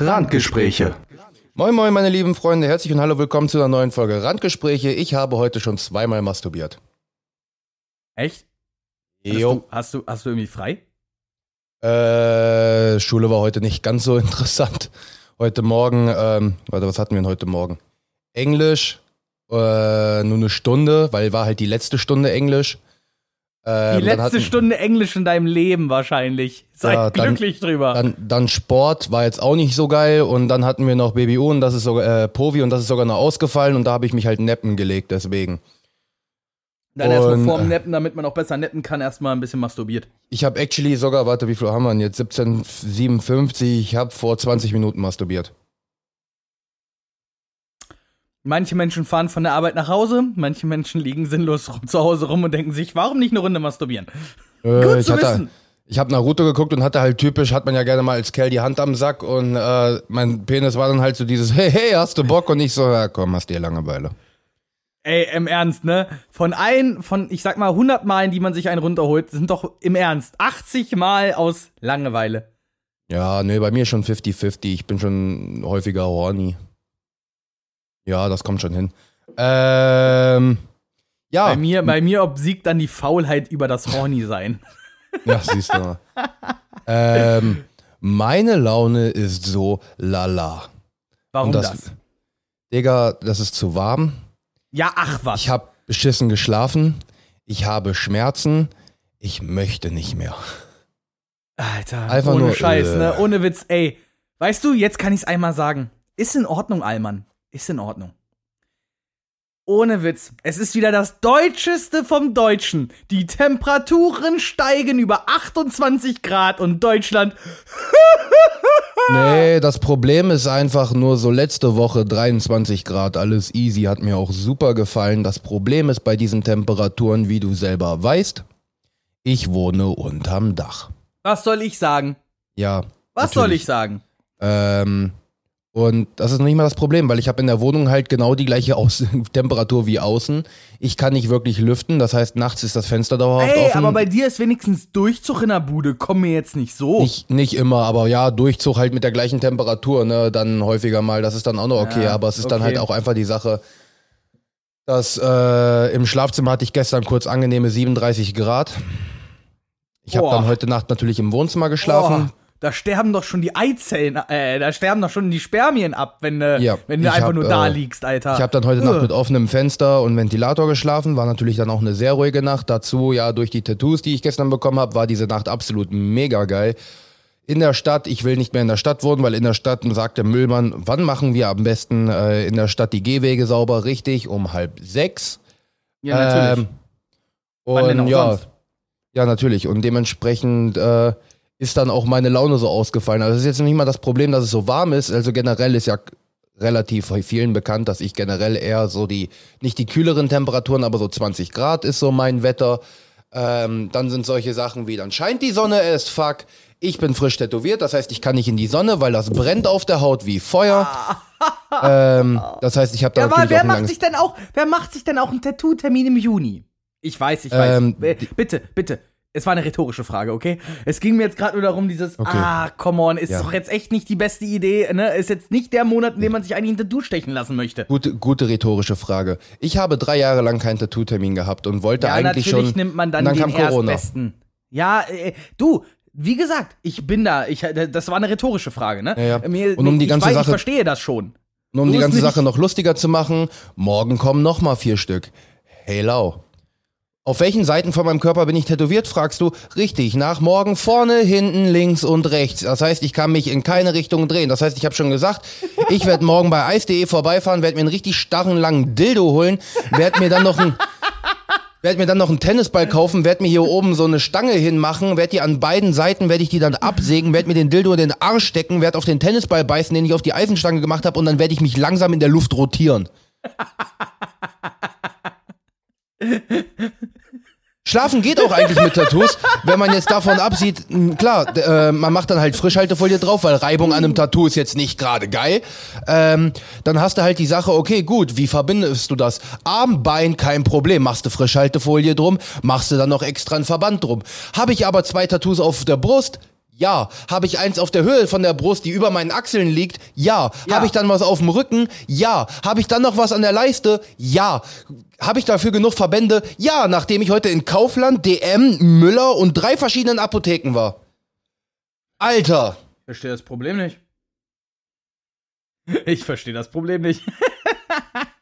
Randgespräche. Moin Moin, meine lieben Freunde, herzlich und hallo, willkommen zu einer neuen Folge Randgespräche. Ich habe heute schon zweimal masturbiert. Echt? Jo. du, hast, du, hast du irgendwie frei? Äh, Schule war heute nicht ganz so interessant. Heute Morgen, ähm, warte, was hatten wir denn heute Morgen? Englisch, äh, nur eine Stunde, weil war halt die letzte Stunde Englisch. Ähm, Die letzte Stunde Englisch in deinem Leben wahrscheinlich. Sei Ja, dann- glücklich drüber. Dann, dann Sport war jetzt auch nicht so geil und dann hatten wir noch BBU und das ist sogar äh, Povi und das ist sogar noch ausgefallen und da habe ich mich halt neppen gelegt, deswegen. Dann erstmal vorm Neppen, damit man auch besser neppen kann, erstmal ein bisschen masturbiert. Ich habe actually sogar, warte, wie viel haben wir denn jetzt? 1757, ich habe vor 20 Minuten masturbiert. Manche Menschen fahren von der Arbeit nach Hause, manche Menschen liegen sinnlos rum, zu Hause rum und denken sich, warum nicht eine Runde masturbieren? Äh, Gut ich zu hatte, wissen. Ich habe Naruto geguckt und hatte halt typisch, hat man ja gerne mal als Kerl die Hand am Sack und äh, mein Penis war dann halt so dieses, hey, hey, hast du Bock? Und ich so, ja komm, hast dir Langeweile. Ey, im Ernst, ne? Von ein, von, ich sag mal, 100 Malen, die man sich einen runterholt, sind doch im Ernst 80 Mal aus Langeweile. Ja, nee, bei mir schon 50-50, ich bin schon häufiger horny. Ja, das kommt schon hin. Ähm, ja. Bei mir, bei mir obsiegt dann die Faulheit über das Horny-Sein. Ja, siehst du mal. ähm, meine Laune ist so lala. Warum Und das? das- Digga, das ist zu warm. Ja, ach was. Ich habe beschissen geschlafen. Ich habe Schmerzen. Ich möchte nicht mehr. Alter, Einfach ohne nur, Scheiß, äh. ne? Ohne Witz, ey. Weißt du, jetzt kann ich's einmal sagen. Ist in Ordnung, Allmann. Ist in Ordnung. Ohne Witz. Es ist wieder das Deutscheste vom Deutschen. Die Temperaturen steigen über 28 Grad und Deutschland. Nee, das Problem ist einfach nur so letzte Woche 23 Grad, alles easy, hat mir auch super gefallen. Das Problem ist bei diesen Temperaturen, wie du selber weißt, ich wohne unterm Dach. Was soll ich sagen? Ja. Was soll natürlich. ich sagen? Ähm, und das ist noch nicht mal das Problem, weil ich habe in der Wohnung halt genau die gleiche Aus Temperatur wie außen. Ich kann nicht wirklich lüften, das heißt, nachts ist das Fenster dauerhaft Ey, offen. aber bei dir ist wenigstens Durchzug in der Bude. Komm mir jetzt nicht so. nicht, nicht immer, aber ja, Durchzug halt mit der gleichen Temperatur, ne, dann häufiger mal, das ist dann auch noch okay, Ja, aber es ist dann okay. halt auch einfach die Sache, dass äh, im Schlafzimmer hatte ich gestern kurz angenehme 37 Grad. Ich habe dann heute Nacht natürlich im Wohnzimmer geschlafen. Boah, da sterben doch schon die Eizellen, äh, da sterben doch schon die Spermien ab, wenn, äh, Ja, wenn du einfach hab, nur da äh, liegst, Alter. Ich habe dann heute Nacht Ugh. mit offenem Fenster und Ventilator geschlafen. War natürlich dann auch eine sehr ruhige Nacht. Dazu, ja, durch die Tattoos, die ich gestern bekommen habe, war diese Nacht absolut mega geil. In der Stadt, ich will nicht mehr in der Stadt wohnen, weil in der Stadt sagt der Müllmann, wann machen wir am besten äh, in der Stadt die Gehwege sauber? Richtig, um halb sechs. Ja, natürlich. Ähm, und ja, sonst? ja, natürlich. Und dementsprechend äh, ist dann auch meine Laune so ausgefallen. Also es ist jetzt nicht mal das Problem, dass es so warm ist. Also generell ist ja relativ vielen bekannt, dass ich generell eher so die, nicht die kühleren Temperaturen, aber so 20 Grad ist so mein Wetter. Ähm, dann sind solche Sachen wie, dann scheint die Sonne as fuck. Ich bin frisch tätowiert, das heißt, ich kann nicht in die Sonne, weil das brennt auf der Haut wie Feuer. ähm, das heißt, ich habe da ja, aber natürlich wer auch ein macht sich denn auch, wer macht sich denn auch einen Tattoo-Termin im Juni? Ich weiß, ich weiß. Ähm, Äh, bitte, bitte. Es war eine rhetorische Frage, okay? Es ging mir jetzt gerade nur darum, dieses, Okay. ah, come on, ist Ja. doch jetzt echt nicht die beste Idee, ne? Ist jetzt nicht der Monat, in dem man sich eigentlich ein Tattoo stechen lassen möchte. Gute, gute rhetorische Frage. Ich habe drei Jahre lang keinen Tattoo-Termin gehabt und wollte Ja, eigentlich natürlich schon. nimmt man dann, dann den. Erstbesten. Ja, äh, du, wie gesagt, ich bin da. Ich, äh, das war eine rhetorische Frage, ne? Ja, ja. Mir, Und um die ich, ganze weiß, ich Sache- verstehe das schon. Und um Du die ganze Sache noch lustiger zu machen, morgen kommen noch mal vier Stück. Hey Lau. Auf welchen Seiten von meinem Körper bin ich tätowiert, fragst du? Richtig, nach morgen vorne, hinten, links und rechts. Das heißt, ich kann mich in keine Richtung drehen. Das heißt, ich habe schon gesagt, ich werde morgen bei Eis.de vorbeifahren, werde mir einen richtig starren, langen Dildo holen, werde mir dann noch ein Werd mir einen Tennisball kaufen, werd mir hier oben so eine Stange hinmachen, werd die an beiden Seiten, werd ich die dann absägen, werd mir den Dildo in den Arsch stecken, werd auf den Tennisball beißen, den ich auf die Eisenstange gemacht habe und dann werd ich mich langsam in der Luft rotieren. Schlafen geht auch eigentlich mit Tattoos, wenn man jetzt davon absieht, klar, äh, man macht dann halt Frischhaltefolie drauf, weil Reibung an einem Tattoo ist jetzt nicht gerade geil. Ähm, dann hast du halt die Sache, okay, gut, wie verbindest du das? Arm, Bein, kein Problem, machst du Frischhaltefolie drum, machst du dann noch extra einen Verband drum. Habe ich aber zwei Tattoos auf der Brust? Ja. Habe ich eins auf der Höhe von der Brust, die über meinen Achseln liegt? Ja. Ja. Habe ich dann was auf dem Rücken? Ja. Habe ich dann noch was an der Leiste? Ja. Habe ich dafür genug Verbände? Ja, nachdem ich heute in Kaufland, DM, Müller und drei verschiedenen Apotheken war. Alter. Ich verstehe das Problem nicht. Ich verstehe das Problem nicht.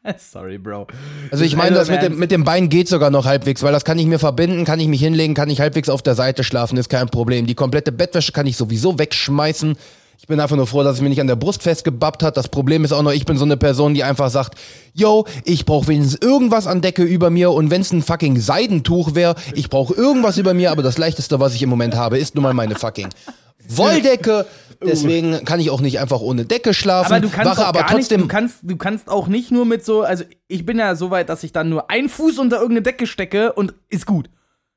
Sorry, Bro. Also ich meine, das mit dem, mit dem Bein geht sogar noch halbwegs, weil das kann ich mir verbinden, kann ich mich hinlegen, kann ich halbwegs auf der Seite schlafen, ist kein Problem. Die komplette Bettwäsche kann ich sowieso wegschmeißen. Ich bin einfach nur froh, dass es mir nicht an der Brust festgebappt hat. Das Problem ist auch noch, ich bin so eine Person, die einfach sagt, yo, ich brauche wenigstens irgendwas an Decke über mir und wenn es ein fucking Seidentuch wäre, ich brauche irgendwas über mir, aber das leichteste, was ich im Moment habe, ist nun mal meine fucking Wolldecke. Deswegen kann ich auch nicht einfach ohne Decke schlafen. Aber du kannst wache auch aber trotzdem. nicht, du kannst, du kannst auch nicht nur mit so, also ich bin ja so weit, dass ich dann nur einen Fuß unter irgendeine Decke stecke und ist gut.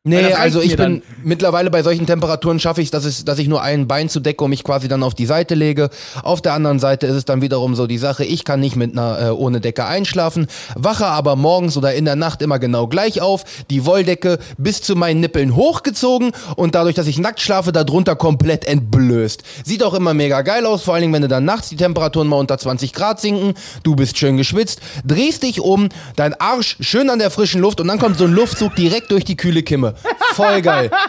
Nee, also ich bin dann. mittlerweile bei solchen Temperaturen schaffe ich es, dass, es, dass ich nur ein Bein zu decke und mich quasi dann auf die Seite lege. Auf der anderen Seite ist es dann wiederum so die Sache, ich kann nicht mit einer äh, ohne Decke einschlafen, wache aber morgens oder in der Nacht immer genau gleich auf, die Wolldecke bis zu meinen Nippeln hochgezogen und dadurch, dass ich nackt schlafe, darunter komplett entblößt. Sieht auch immer mega geil aus, vor allen Dingen, wenn du dann nachts die Temperaturen mal unter 20 Grad sinken, du bist schön geschwitzt, drehst dich um, dein Arsch schön an der frischen Luft und dann kommt so ein Luftzug direkt durch die kühle Kimme. Voll geil.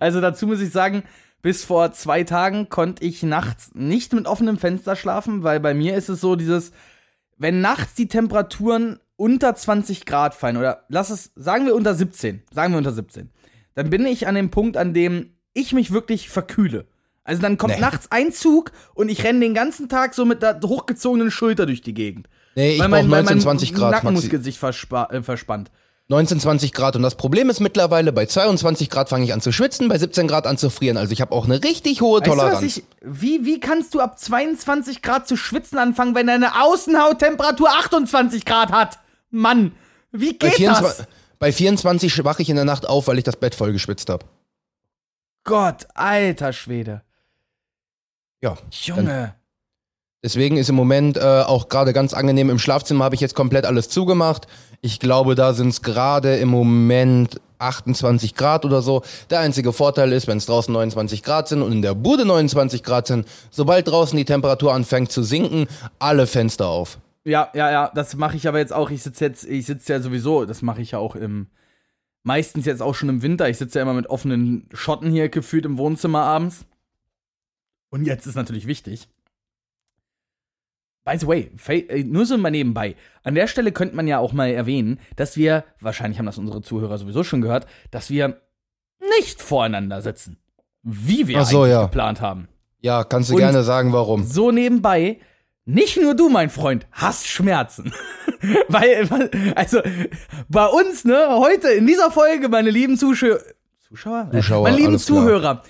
Also dazu muss ich sagen, bis vor zwei Tagen konnte ich nachts nicht mit offenem Fenster schlafen, weil bei mir ist es so dieses, wenn nachts die Temperaturen unter 20 Grad fallen oder lass es, sagen wir unter 17, sagen wir unter 17, dann bin ich an dem Punkt, an dem ich mich wirklich verkühle. Also dann kommt Nee. nachts ein Zug und ich renne den ganzen Tag so mit der hochgezogenen Schulter durch die Gegend. Nee, ich weil brauch mein, weil 19, mein 20 Grad. Maxi. Nackenmuskel sich verspa äh, verspannt. 19, 20 Grad. Und das Problem ist mittlerweile, bei 22 Grad fange ich an zu schwitzen, bei 17 Grad an zu frieren. Also ich habe auch eine richtig hohe Weißt du, Toleranz. ich, wie, wie kannst du ab 22 Grad zu schwitzen anfangen, wenn deine Außenhauttemperatur 28 Grad hat? Mann, wie bei, geht 24, das? bei 24 wache ich in der Nacht auf, weil ich das Bett voll geschwitzt habe. Gott, alter Schwede. Ja. Junge. Deswegen ist im Moment äh, auch gerade ganz angenehm. Im Schlafzimmer habe ich jetzt komplett alles zugemacht. Ich glaube, da sind es gerade im Moment 28 Grad oder so. Der einzige Vorteil ist, wenn es draußen 29 Grad sind und in der Bude 29 Grad sind, sobald draußen die Temperatur anfängt zu sinken, alle Fenster auf. Ja, ja, ja, das mache ich aber jetzt auch. Ich sitze jetzt, ich sitze ja sowieso, das mache ich ja auch im, meistens jetzt auch schon im Winter. Ich sitze ja immer mit offenen Schotten hier gefühlt im Wohnzimmer abends. Und jetzt ist natürlich wichtig. By the way, äh, nur so mal nebenbei. An der Stelle könnte man ja auch mal erwähnen, dass wir, wahrscheinlich haben das unsere Zuhörer sowieso schon gehört, dass wir nicht voreinander sitzen. Wie wir so, eigentlich ja. geplant haben. Ja, kannst du Und- gerne sagen, warum. So nebenbei, nicht nur du, mein Freund, hast Schmerzen. Weil, also, bei uns, ne, heute in dieser Folge, meine lieben Zuschauer, Zuschauer? Zuschauer, meine lieben alles klar. Zuhörer,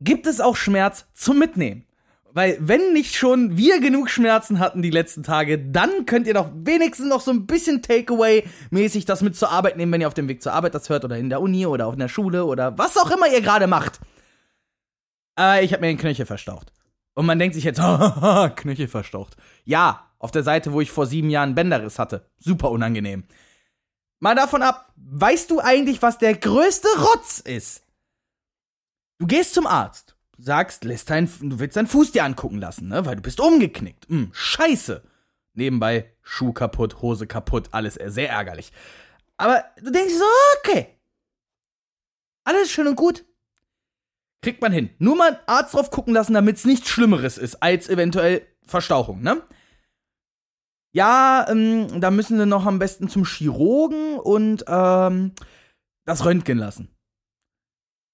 gibt es auch Schmerz zum Mitnehmen. Weil, wenn nicht schon wir genug Schmerzen hatten die letzten Tage, dann könnt ihr doch wenigstens noch so ein bisschen Takeaway-mäßig das mit zur Arbeit nehmen, wenn ihr auf dem Weg zur Arbeit das hört oder in der Uni oder in der Schule oder was auch immer ihr gerade macht. Aber ich habe mir den Knöchel verstaucht. Und man denkt sich jetzt, Knöchel verstaucht. Ja, auf der Seite, wo ich vor sieben Jahren Bänderriss hatte. Super unangenehm. Mal davon ab, weißt du eigentlich, was der größte Rotz ist? Du gehst zum Arzt, sagst, lässt dein, du willst deinen Fuß dir angucken lassen, ne? Weil du bist umgeknickt. Hm, scheiße. Nebenbei Schuh kaputt, Hose kaputt, alles sehr ärgerlich. Aber du denkst so, okay. Alles schön und gut. Kriegt man hin. Nur mal einen Arzt drauf gucken lassen, damit es nichts Schlimmeres ist als eventuell Verstauchung, ne? Ja, ähm, da müssen sie noch am besten zum Chirurgen und ähm, das Röntgen lassen.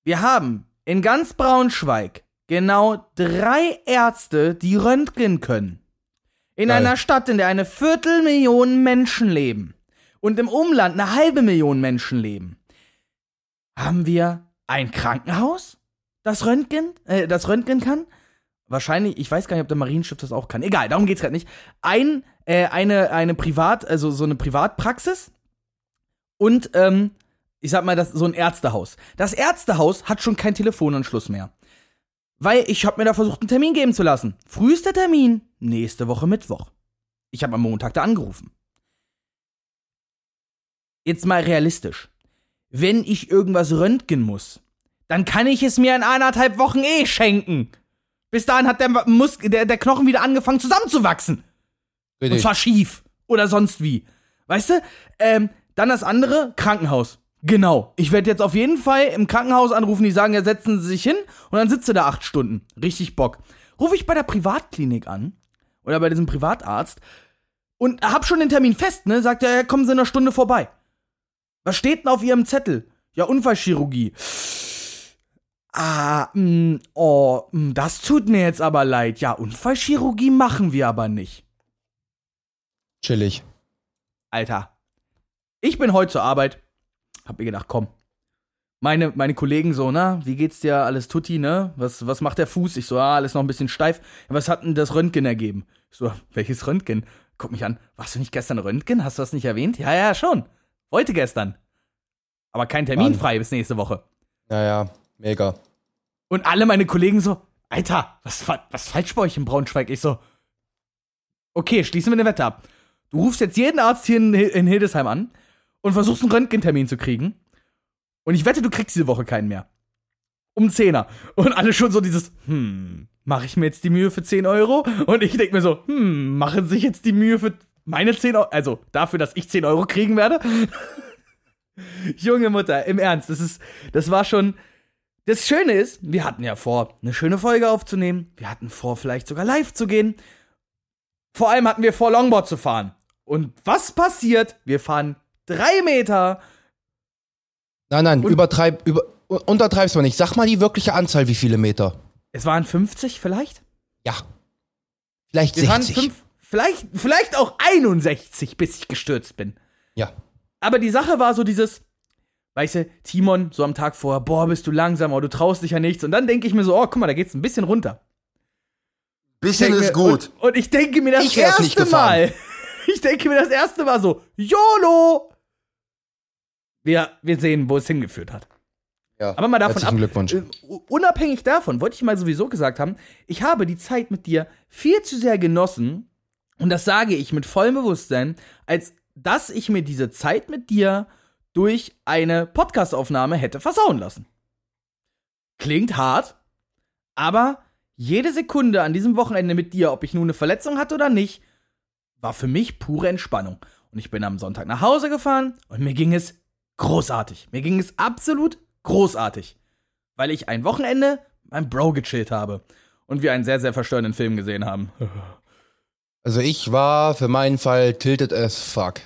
Wir haben in ganz Braunschweig genau drei Ärzte, die röntgen können. In Geil. einer Stadt, in der eine Viertelmillion Menschen leben und im Umland eine halbe Million Menschen leben, haben wir ein Krankenhaus, das Röntgen, äh, das Röntgen kann. Wahrscheinlich, ich weiß gar nicht, ob der Marienschiff das auch kann. Egal, darum geht's gerade nicht. Ein, äh, eine, eine Privat, also so eine Privatpraxis und, ähm, ich sag mal, das, so ein Ärztehaus. Das Ärztehaus hat schon keinen Telefonanschluss mehr. Weil ich hab mir da versucht, einen Termin geben zu lassen. Frühester Termin, nächste Woche Mittwoch. Ich habe am Montag da angerufen. Jetzt mal realistisch. Wenn ich irgendwas röntgen muss, dann kann ich es mir in eineinhalb Wochen eh schenken. Bis dahin hat der, Mus der, der Knochen wieder angefangen zusammenzuwachsen. Richtig. Und zwar schief. Oder sonst wie. Weißt du? Ähm, dann das andere, Krankenhaus. Genau. Ich werde jetzt auf jeden Fall im Krankenhaus anrufen, die sagen, ja, setzen Sie sich hin und dann sitzt du da acht Stunden. Richtig Bock. Rufe ich bei der Privatklinik an oder bei diesem Privatarzt und hab schon den Termin fest, ne? Sagt er, ja, kommen Sie in einer Stunde vorbei. Was steht denn auf Ihrem Zettel? Ja, Unfallchirurgie. Ah, mh, oh, mh, das tut mir jetzt aber leid. Ja, Unfallchirurgie machen wir aber nicht. Chillig. Alter. Ich bin heute zur Arbeit. Hab mir gedacht, komm. Meine, meine Kollegen so, na, wie geht's dir? Alles tutti, ne? Was, was macht der Fuß? Ich so, ah, alles noch ein bisschen steif. Was hat denn das Röntgen ergeben? Ich so, welches Röntgen? Guck mich an. Warst du nicht gestern Röntgen? Hast du das nicht erwähnt? Ja, ja, schon. Heute gestern. Aber kein Termin Mann. frei bis nächste Woche. Ja, ja, mega. Und alle meine Kollegen so, Alter, was, was falsch bei euch in Braunschweig? Ich so, okay, schließen wir eine Wette ab. Du rufst jetzt jeden Arzt hier in, Hi- in Hildesheim an und versuchst einen Röntgentermin zu kriegen. Und ich wette, du kriegst diese Woche keinen mehr. Um 10er. Und alle schon so dieses, hm, mache ich mir jetzt die Mühe für 10 Euro? Und ich denke mir so, hm, machen sich jetzt die Mühe für meine 10 Euro, also dafür, dass ich 10 Euro kriegen werde? Junge Mutter, im Ernst, das ist, das war schon, das Schöne ist, wir hatten ja vor, eine schöne Folge aufzunehmen. Wir hatten vor, vielleicht sogar live zu gehen. Vor allem hatten wir vor, Longboard zu fahren. Und was passiert? Wir fahren drei Meter. Nein, nein, Und- übertreib, über, untertreib's mal nicht. Sag mal die wirkliche Anzahl, wie viele Meter. Es waren 50 vielleicht? Ja. Vielleicht fahren 60. fünf, vielleicht, vielleicht auch 61, bis ich gestürzt bin. Ja. Aber die Sache war so dieses, weißt du, Timon, so am Tag vorher, boah, bist du langsam, oh, du traust dich ja nichts. Und dann denke ich mir so, oh, guck mal, da geht's ein bisschen runter. Bisschen denke mir- Und, und ich denke mir das Ich erste. Mal. Ich denke mir das erste Mal so, YOLO! Wir, wir sehen, wo es hingeführt hat. Ja. Aber mal davon ab, Glückwunsch. äh, unabhängig davon, wollte ich mal sowieso gesagt haben, ich habe die Zeit mit dir viel zu sehr genossen, und das sage ich mit vollem Bewusstsein, als dass ich mir diese Zeit mit dir durch eine Podcastaufnahme hätte versauen lassen. Klingt hart, aber jede Sekunde an diesem Wochenende mit dir, ob ich nun eine Verletzung hatte oder nicht, war für mich pure Entspannung. Und ich bin am Sonntag nach Hause gefahren und mir ging es großartig. Mir ging es absolut großartig. Weil ich ein Wochenende beim Bro gechillt habe. Und wir einen sehr, sehr verstörenden Film gesehen haben. Also ich war für meinen Fall tilted as fuck.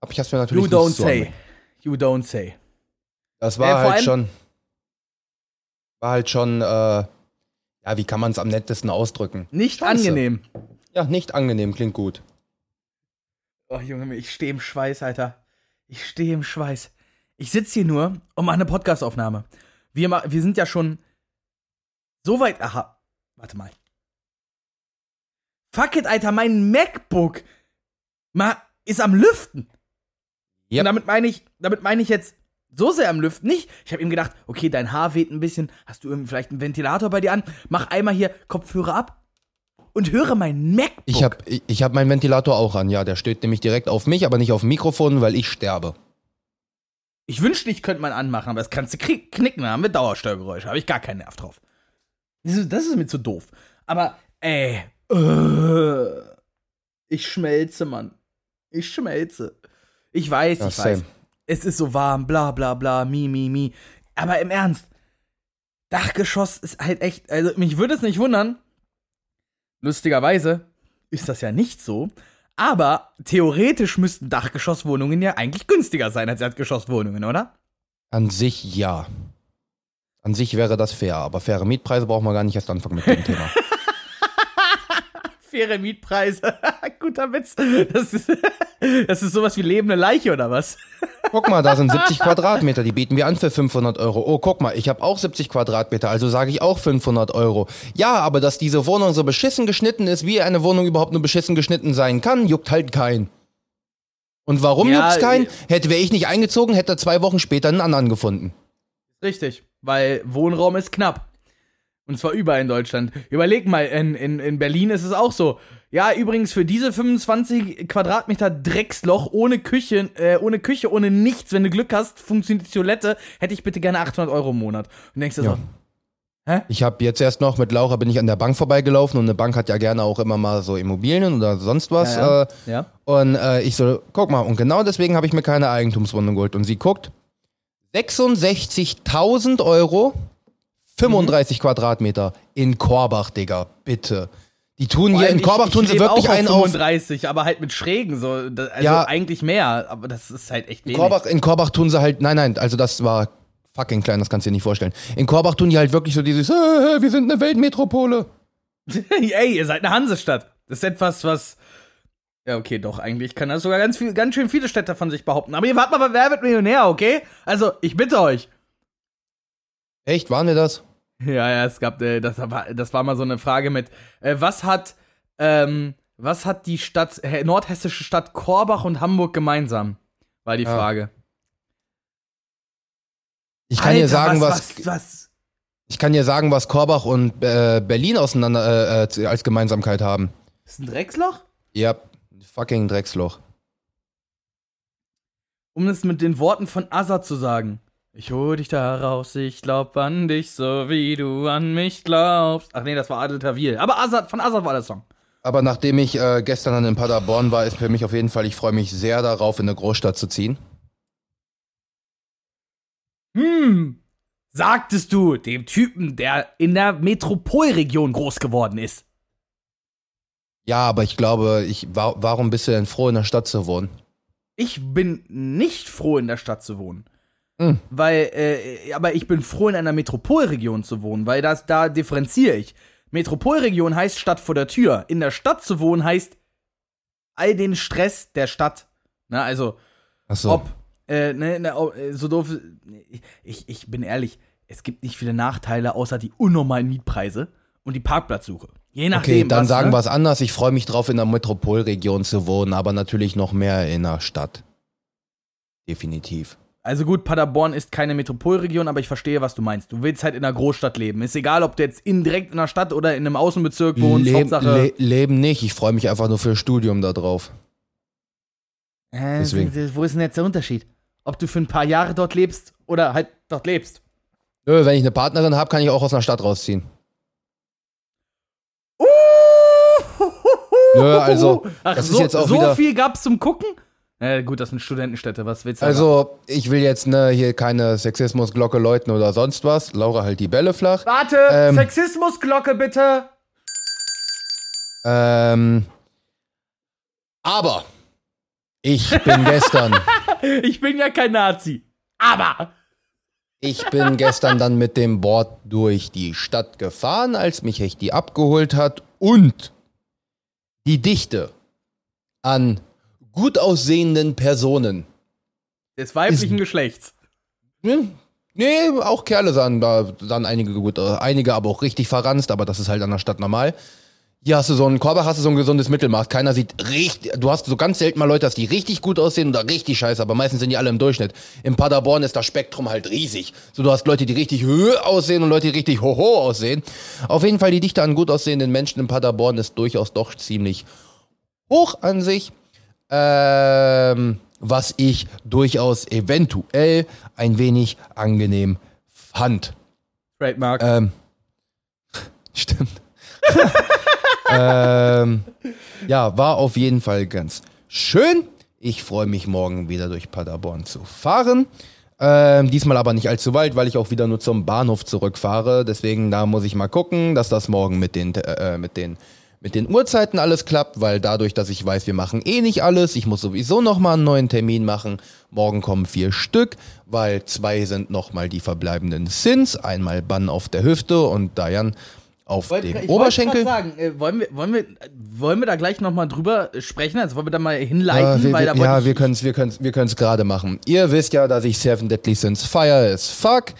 Aber ich hab's mir natürlich You don't so say. ange- You don't say. Das war Äh, halt schon. War halt schon, äh, ja, wie kann man es am nettesten ausdrücken? Nicht Scheiße. angenehm. Ja, nicht angenehm, klingt gut. Oh, Junge, ich stehe im Schweiß, Alter. Ich stehe im Schweiß. Ich sitze hier nur und mache eine Podcastaufnahme. Wir, wir sind ja schon so weit. Aha. Warte mal. Fuck it, Alter, mein MacBook ma, ist am Lüften. Yep. Und damit meine ich, damit meine ich jetzt so sehr am Lüften nicht. Ich habe ihm gedacht, okay, dein Haar weht ein bisschen. Hast du irgendwie vielleicht einen Ventilator bei dir an? Mach einmal hier Kopfhörer ab und höre mein MacBook. Ich hab, ich, ich hab meinen Ventilator auch an, ja, der steht nämlich direkt auf mich, aber nicht auf dem Mikrofon, weil ich sterbe. Ich wünschte, ich könnte mal anmachen, aber das kannst du knicken, da haben wir Dauersteuergeräusche. Habe ich gar keinen Nerv drauf. Das ist, das ist mir zu doof. Aber, ey, äh, ich schmelze, Mann. Ich schmelze. Ich weiß, Ja, ich same. weiß. Es ist so warm, bla bla bla, mi, mi, mi. Aber im Ernst, Dachgeschoss ist halt echt, also mich würde es nicht wundern. Lustigerweise ist das ja nicht so. Aber theoretisch müssten Dachgeschosswohnungen ja eigentlich günstiger sein als Erdgeschosswohnungen, oder? An sich ja. An sich wäre das fair, aber faire Mietpreise brauchen wir gar nicht erst anfangen mit dem Thema. Faire Mietpreise. Guter Witz. Das ist, das ist sowas wie lebende Leiche oder was? Guck mal, da sind 70 Quadratmeter, die bieten wir an für 500 Euro. Oh, guck mal, ich habe auch 70 Quadratmeter, also sage ich auch 500 Euro. Ja, aber dass diese Wohnung so beschissen geschnitten ist, wie eine Wohnung überhaupt nur beschissen geschnitten sein kann, juckt halt keinen. Und warum Ja, juckt's keinen? äh, Hätte wäre ich nicht eingezogen, hätte er zwei Wochen später einen anderen gefunden. Richtig, weil Wohnraum ist knapp. Und zwar überall in Deutschland. Überleg mal, in, in, in Berlin ist es auch so. Ja, übrigens für diese 25 Quadratmeter Drecksloch ohne Küche, äh, ohne Küche, ohne nichts, wenn du Glück hast, funktioniert die Toilette, hätte ich bitte gerne 800 Euro im Monat. Und denkst du Ja. so, Hä? Ich habe jetzt erst noch mit Laura bin ich an der Bank vorbeigelaufen und eine Bank hat ja gerne auch immer mal so Immobilien oder sonst was. Ja, ja. Äh, ja. und äh, ich so, guck mal, und genau deswegen habe ich mir keine Eigentumswohnung geholt. Und sie guckt, 66.000 Euro, 35 Quadratmeter in Korbach, Digga, bitte. Die tun hier in Korbach ich, tun ich sie wirklich auch auf einen auf. 35, aber halt mit Schrägen so. Also Ja. eigentlich mehr, aber das ist halt echt wenig. Korbach, in Korbach tun sie halt, nein, nein, also das war fucking klein, das kannst du dir nicht vorstellen. In Korbach tun die halt wirklich so dieses, äh, äh, wir sind eine Weltmetropole. Ey, ihr seid eine Hansestadt. Das ist etwas, was. Ja, okay, doch, eigentlich kann das sogar ganz, viel, ganz schön viele Städte von sich behaupten. Aber ihr wart mal bei Wer wird Millionär, okay? Also, ich bitte euch. Echt, waren wir das? Ja, ja, es gab, äh, das, war, das war mal so eine Frage mit, äh, was hat, ähm, was hat die Stadt, äh, nordhessische Stadt Korbach und Hamburg gemeinsam? War die Ja. Frage. Ich kann dir Alter, sagen, was, was, was, ich kann dir sagen, was Korbach und äh, Berlin auseinander äh, äh, als Gemeinsamkeit haben. Ist ein Drecksloch? Ja, fucking Drecksloch. Um es mit den Worten von Azad zu sagen. Ich hol dich da raus, ich glaub an dich, so wie du an mich glaubst. Ach nee, das war Adel Tawil. Aber Azad, von Azad war der Song. Aber nachdem ich äh, gestern dann in Paderborn war, ist für mich auf jeden Fall, ich freue mich sehr darauf, in eine Großstadt zu ziehen. Hm, sagtest du dem Typen, der in der Metropolregion groß geworden ist. Ja, aber ich glaube, ich, wa warum bist du denn froh, in der Stadt zu wohnen? Ich bin nicht froh, in der Stadt zu wohnen. Hm. Weil, äh, aber ich bin froh, in einer Metropolregion zu wohnen, weil das, da differenziere ich. Metropolregion heißt Stadt vor der Tür. In der Stadt zu wohnen heißt all den Stress der Stadt. Na, also, Achso. ob, äh, ne, ne, äh, so doof, ich, ich bin ehrlich, es gibt nicht viele Nachteile, außer die unnormalen Mietpreise und die Parkplatzsuche. Je nachdem, Okay, dann was, sagen ne? wir es anders. Ich freue mich drauf, in der Metropolregion zu wohnen, aber natürlich noch mehr in der Stadt. Definitiv. Also gut, Paderborn ist keine Metropolregion, aber ich verstehe, was du meinst. Du willst halt in einer Großstadt leben. Ist egal, ob du jetzt in, direkt in einer Stadt oder in einem Außenbezirk wohnst. Leb, Hauptsache. le leben nicht. Ich freue mich einfach nur für Studium da drauf. Äh, deswegen. Wo ist denn jetzt der Unterschied? Ob du für ein paar Jahre dort lebst oder halt dort lebst. Nö, wenn ich eine Partnerin habe, kann ich auch aus einer Stadt rausziehen. Nö, also, Ach, das ist so, jetzt auch so wieder- viel gab's zum Gucken? Äh, gut, das sind Studentenstädte, was willst du Also, ich will jetzt ne, hier keine Sexismusglocke läuten oder sonst was. Laura halt die Bälle flach. Warte, Ähm. Sexismusglocke bitte. Ähm, aber ich bin gestern, Ich bin ja kein Nazi. Aber. ich bin gestern dann mit dem Board durch die Stadt gefahren, als mich Hechti abgeholt hat und die Dichte an gut aussehenden Personen. Des weiblichen Geschlechts. Hm? Nee, auch Kerle sahen da sahen einige gut, äh, einige aber auch richtig verranzt, aber das ist halt an der Stadt normal. Hier hast du so einen Korbach, hast du so ein gesundes Mittelmaß. Keiner sieht richtig, du hast so ganz selten mal Leute, dass die richtig gut aussehen oder richtig scheiße, aber meistens sind die alle im Durchschnitt. Im Paderborn ist das Spektrum halt riesig. So, du hast Leute, die richtig höh aussehen und Leute, die richtig hoho aussehen. Auf jeden Fall die Dichte an gut aussehenden Menschen in Paderborn ist durchaus doch ziemlich hoch an sich. Ähm, was ich durchaus eventuell ein wenig angenehm fand. Trademark. Ähm, stimmt. ähm, ja, war auf jeden Fall ganz schön. Ich freue mich morgen wieder durch Paderborn zu fahren. Ähm, diesmal aber nicht allzu weit, weil ich auch wieder nur zum Bahnhof zurückfahre. Deswegen da muss ich mal gucken, dass das morgen mit den, äh, mit den, mit den Uhrzeiten alles klappt, weil dadurch, dass ich weiß, wir machen eh nicht alles, ich muss sowieso nochmal einen neuen Termin machen. Morgen kommen vier Stück, weil zwei sind nochmal die verbleibenden Sins. Einmal Bann auf der Hüfte und Dayan auf Wollt- dem ich Oberschenkel. grad sagen, äh, wollen, wir, wollen, wir, wollen wir da gleich nochmal drüber sprechen? Also wollen wir da mal hinleiten? Ja, wir, weil ja, ich- wir können es wir können's, wir können's gerade machen. Ihr wisst ja, dass ich Seven Deadly Sins fire as fuck.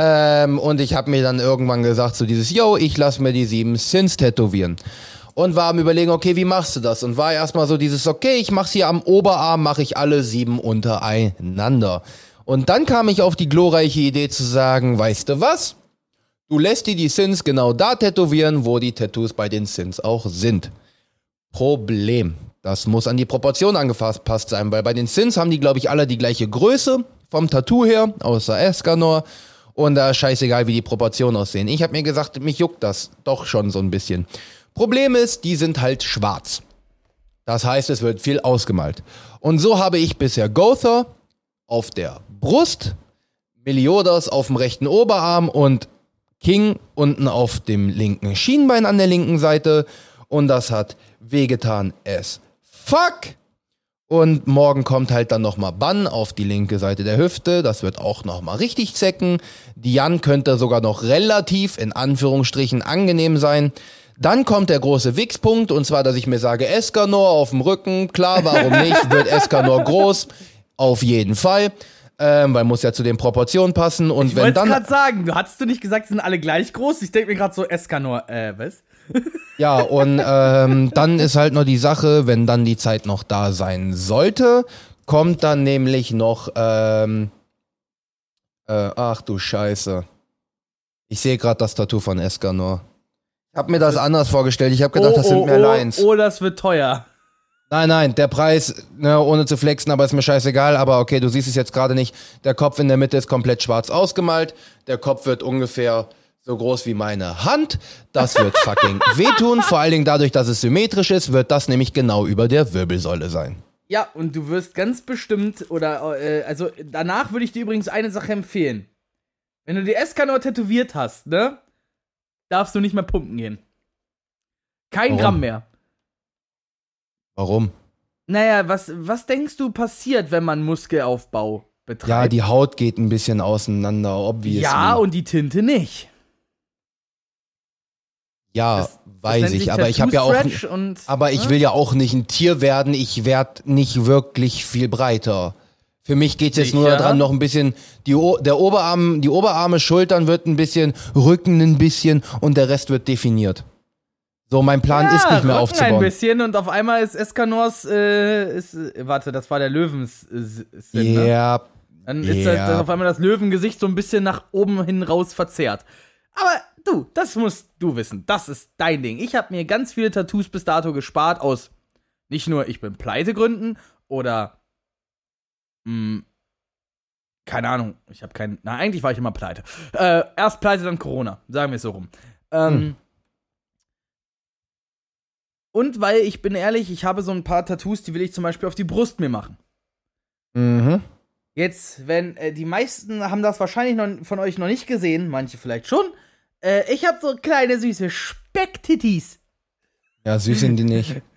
Ähm, und ich habe mir dann irgendwann gesagt, so dieses, yo, ich lass mir die sieben Sins tätowieren. Und war am überlegen, okay, wie machst du das? Und war erstmal so dieses, okay, ich mach's hier am Oberarm, mache ich alle sieben untereinander. Und dann kam ich auf die glorreiche Idee zu sagen, weißt du was? Du lässt dir die Sins genau da tätowieren, wo die Tattoos bei den Sins auch sind. Problem. Das muss an die Proportion angepasst sein, weil bei den Sins haben die, glaube ich, alle die gleiche Größe vom Tattoo her, außer Escanor. Und da ist scheißegal, wie die Proportionen aussehen. Ich habe mir gesagt, mich juckt das doch schon so ein bisschen. Problem ist, die sind halt schwarz. Das heißt, es wird viel ausgemalt. Und so habe ich bisher Gother auf der Brust, Meliodas auf dem rechten Oberarm und King unten auf dem linken Schienbein an der linken Seite. Und das hat wehgetan es fuck. Und morgen kommt halt dann nochmal Bann auf die linke Seite der Hüfte. Das wird auch nochmal richtig zecken. Dian könnte sogar noch relativ, in Anführungsstrichen, angenehm sein. Dann kommt der große Wix-Punkt, und zwar, dass ich mir sage, Escanor auf dem Rücken. Klar, warum nicht? Wird Escanor groß? Auf jeden Fall. Ähm, weil muss ja zu den Proportionen passen. Und Ich wenn wollte dann. gerade sagen, du hattest du nicht gesagt, sie sind alle gleich groß? Ich denke mir gerade so, Escanor, äh, was? Ja, und ähm, dann ist halt noch die Sache, wenn dann die Zeit noch da sein sollte, kommt dann nämlich noch, ähm, äh, ach du Scheiße. Ich sehe gerade das Tattoo von Escanor. Ich habe mir das anders vorgestellt. Ich habe gedacht, das sind mehr Lines. oh, das wird teuer. Nein, nein, der Preis, ne, ohne zu flexen, aber ist mir scheißegal. Aber okay, du siehst es jetzt gerade nicht. Der Kopf in der Mitte ist komplett schwarz ausgemalt. Der Kopf wird ungefähr so groß wie meine Hand. Das wird fucking wehtun. Vor allen Dingen dadurch, dass es symmetrisch ist, wird das nämlich genau über der Wirbelsäule sein. Ja, und du wirst ganz bestimmt, oder, äh, also danach würde ich dir übrigens eine Sache empfehlen. Wenn du die Escanor tätowiert hast, ne, darfst du nicht mehr pumpen gehen. Kein Warum? Gramm mehr. Warum? Naja, was, was denkst du passiert, wenn man Muskelaufbau betreibt? Ja, die Haut geht ein bisschen auseinander, obviously. Ja, und die Tinte nicht. Ja, Das- das weiß nennt ich, aber ich habe ja auch. Und, Aber ich ne? will ja auch nicht ein Tier werden. Ich werd nicht wirklich viel breiter. Für mich geht's jetzt nur daran, noch ein bisschen, die, o der Oberarm, die Oberarme, Schultern wird ein bisschen, Rücken ein bisschen und der Rest wird definiert. So, mein Plan ja, ist nicht mehr Rücken ein aufzubauen. bisschen und auf einmal ist Escanors, äh, ist, äh, warte, das war der Löwens, äh, ne? Ja, Dann ist Ja. das, dann auf einmal das Löwengesicht so ein bisschen nach oben hin raus verzerrt. Aber du, das musst du wissen. Das ist dein Ding. Ich habe mir ganz viele Tattoos bis dato gespart aus nicht nur ich bin pleite Gründen oder mh, keine Ahnung, ich habe keinen. Na, eigentlich war ich immer pleite. Äh, erst pleite, dann Corona. Sagen wir es so rum. Ähm, Hm. Und weil ich bin ehrlich, ich habe so ein paar Tattoos, die will ich zum Beispiel auf die Brust mir machen. mhm. Jetzt, wenn äh, die meisten haben das wahrscheinlich noch, von euch noch nicht gesehen, manche vielleicht schon. Äh, ich habe so kleine süße Specktitties. Ja, süß sind die nicht.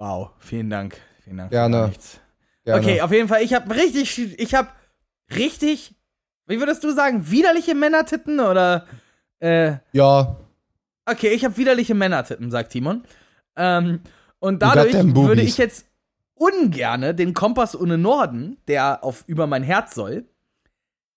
Wow, vielen Dank. Vielen Dank. Gerne. Gerne. Okay, auf jeden Fall, ich habe richtig, ich habe richtig, wie würdest du sagen, widerliche Männertitten oder äh, Ja, Okay, ich habe widerliche Männertitten, sagt Timon. Ähm, und dadurch würde ich jetzt ungerne den Kompass ohne Norden, der auf über mein Herz soll,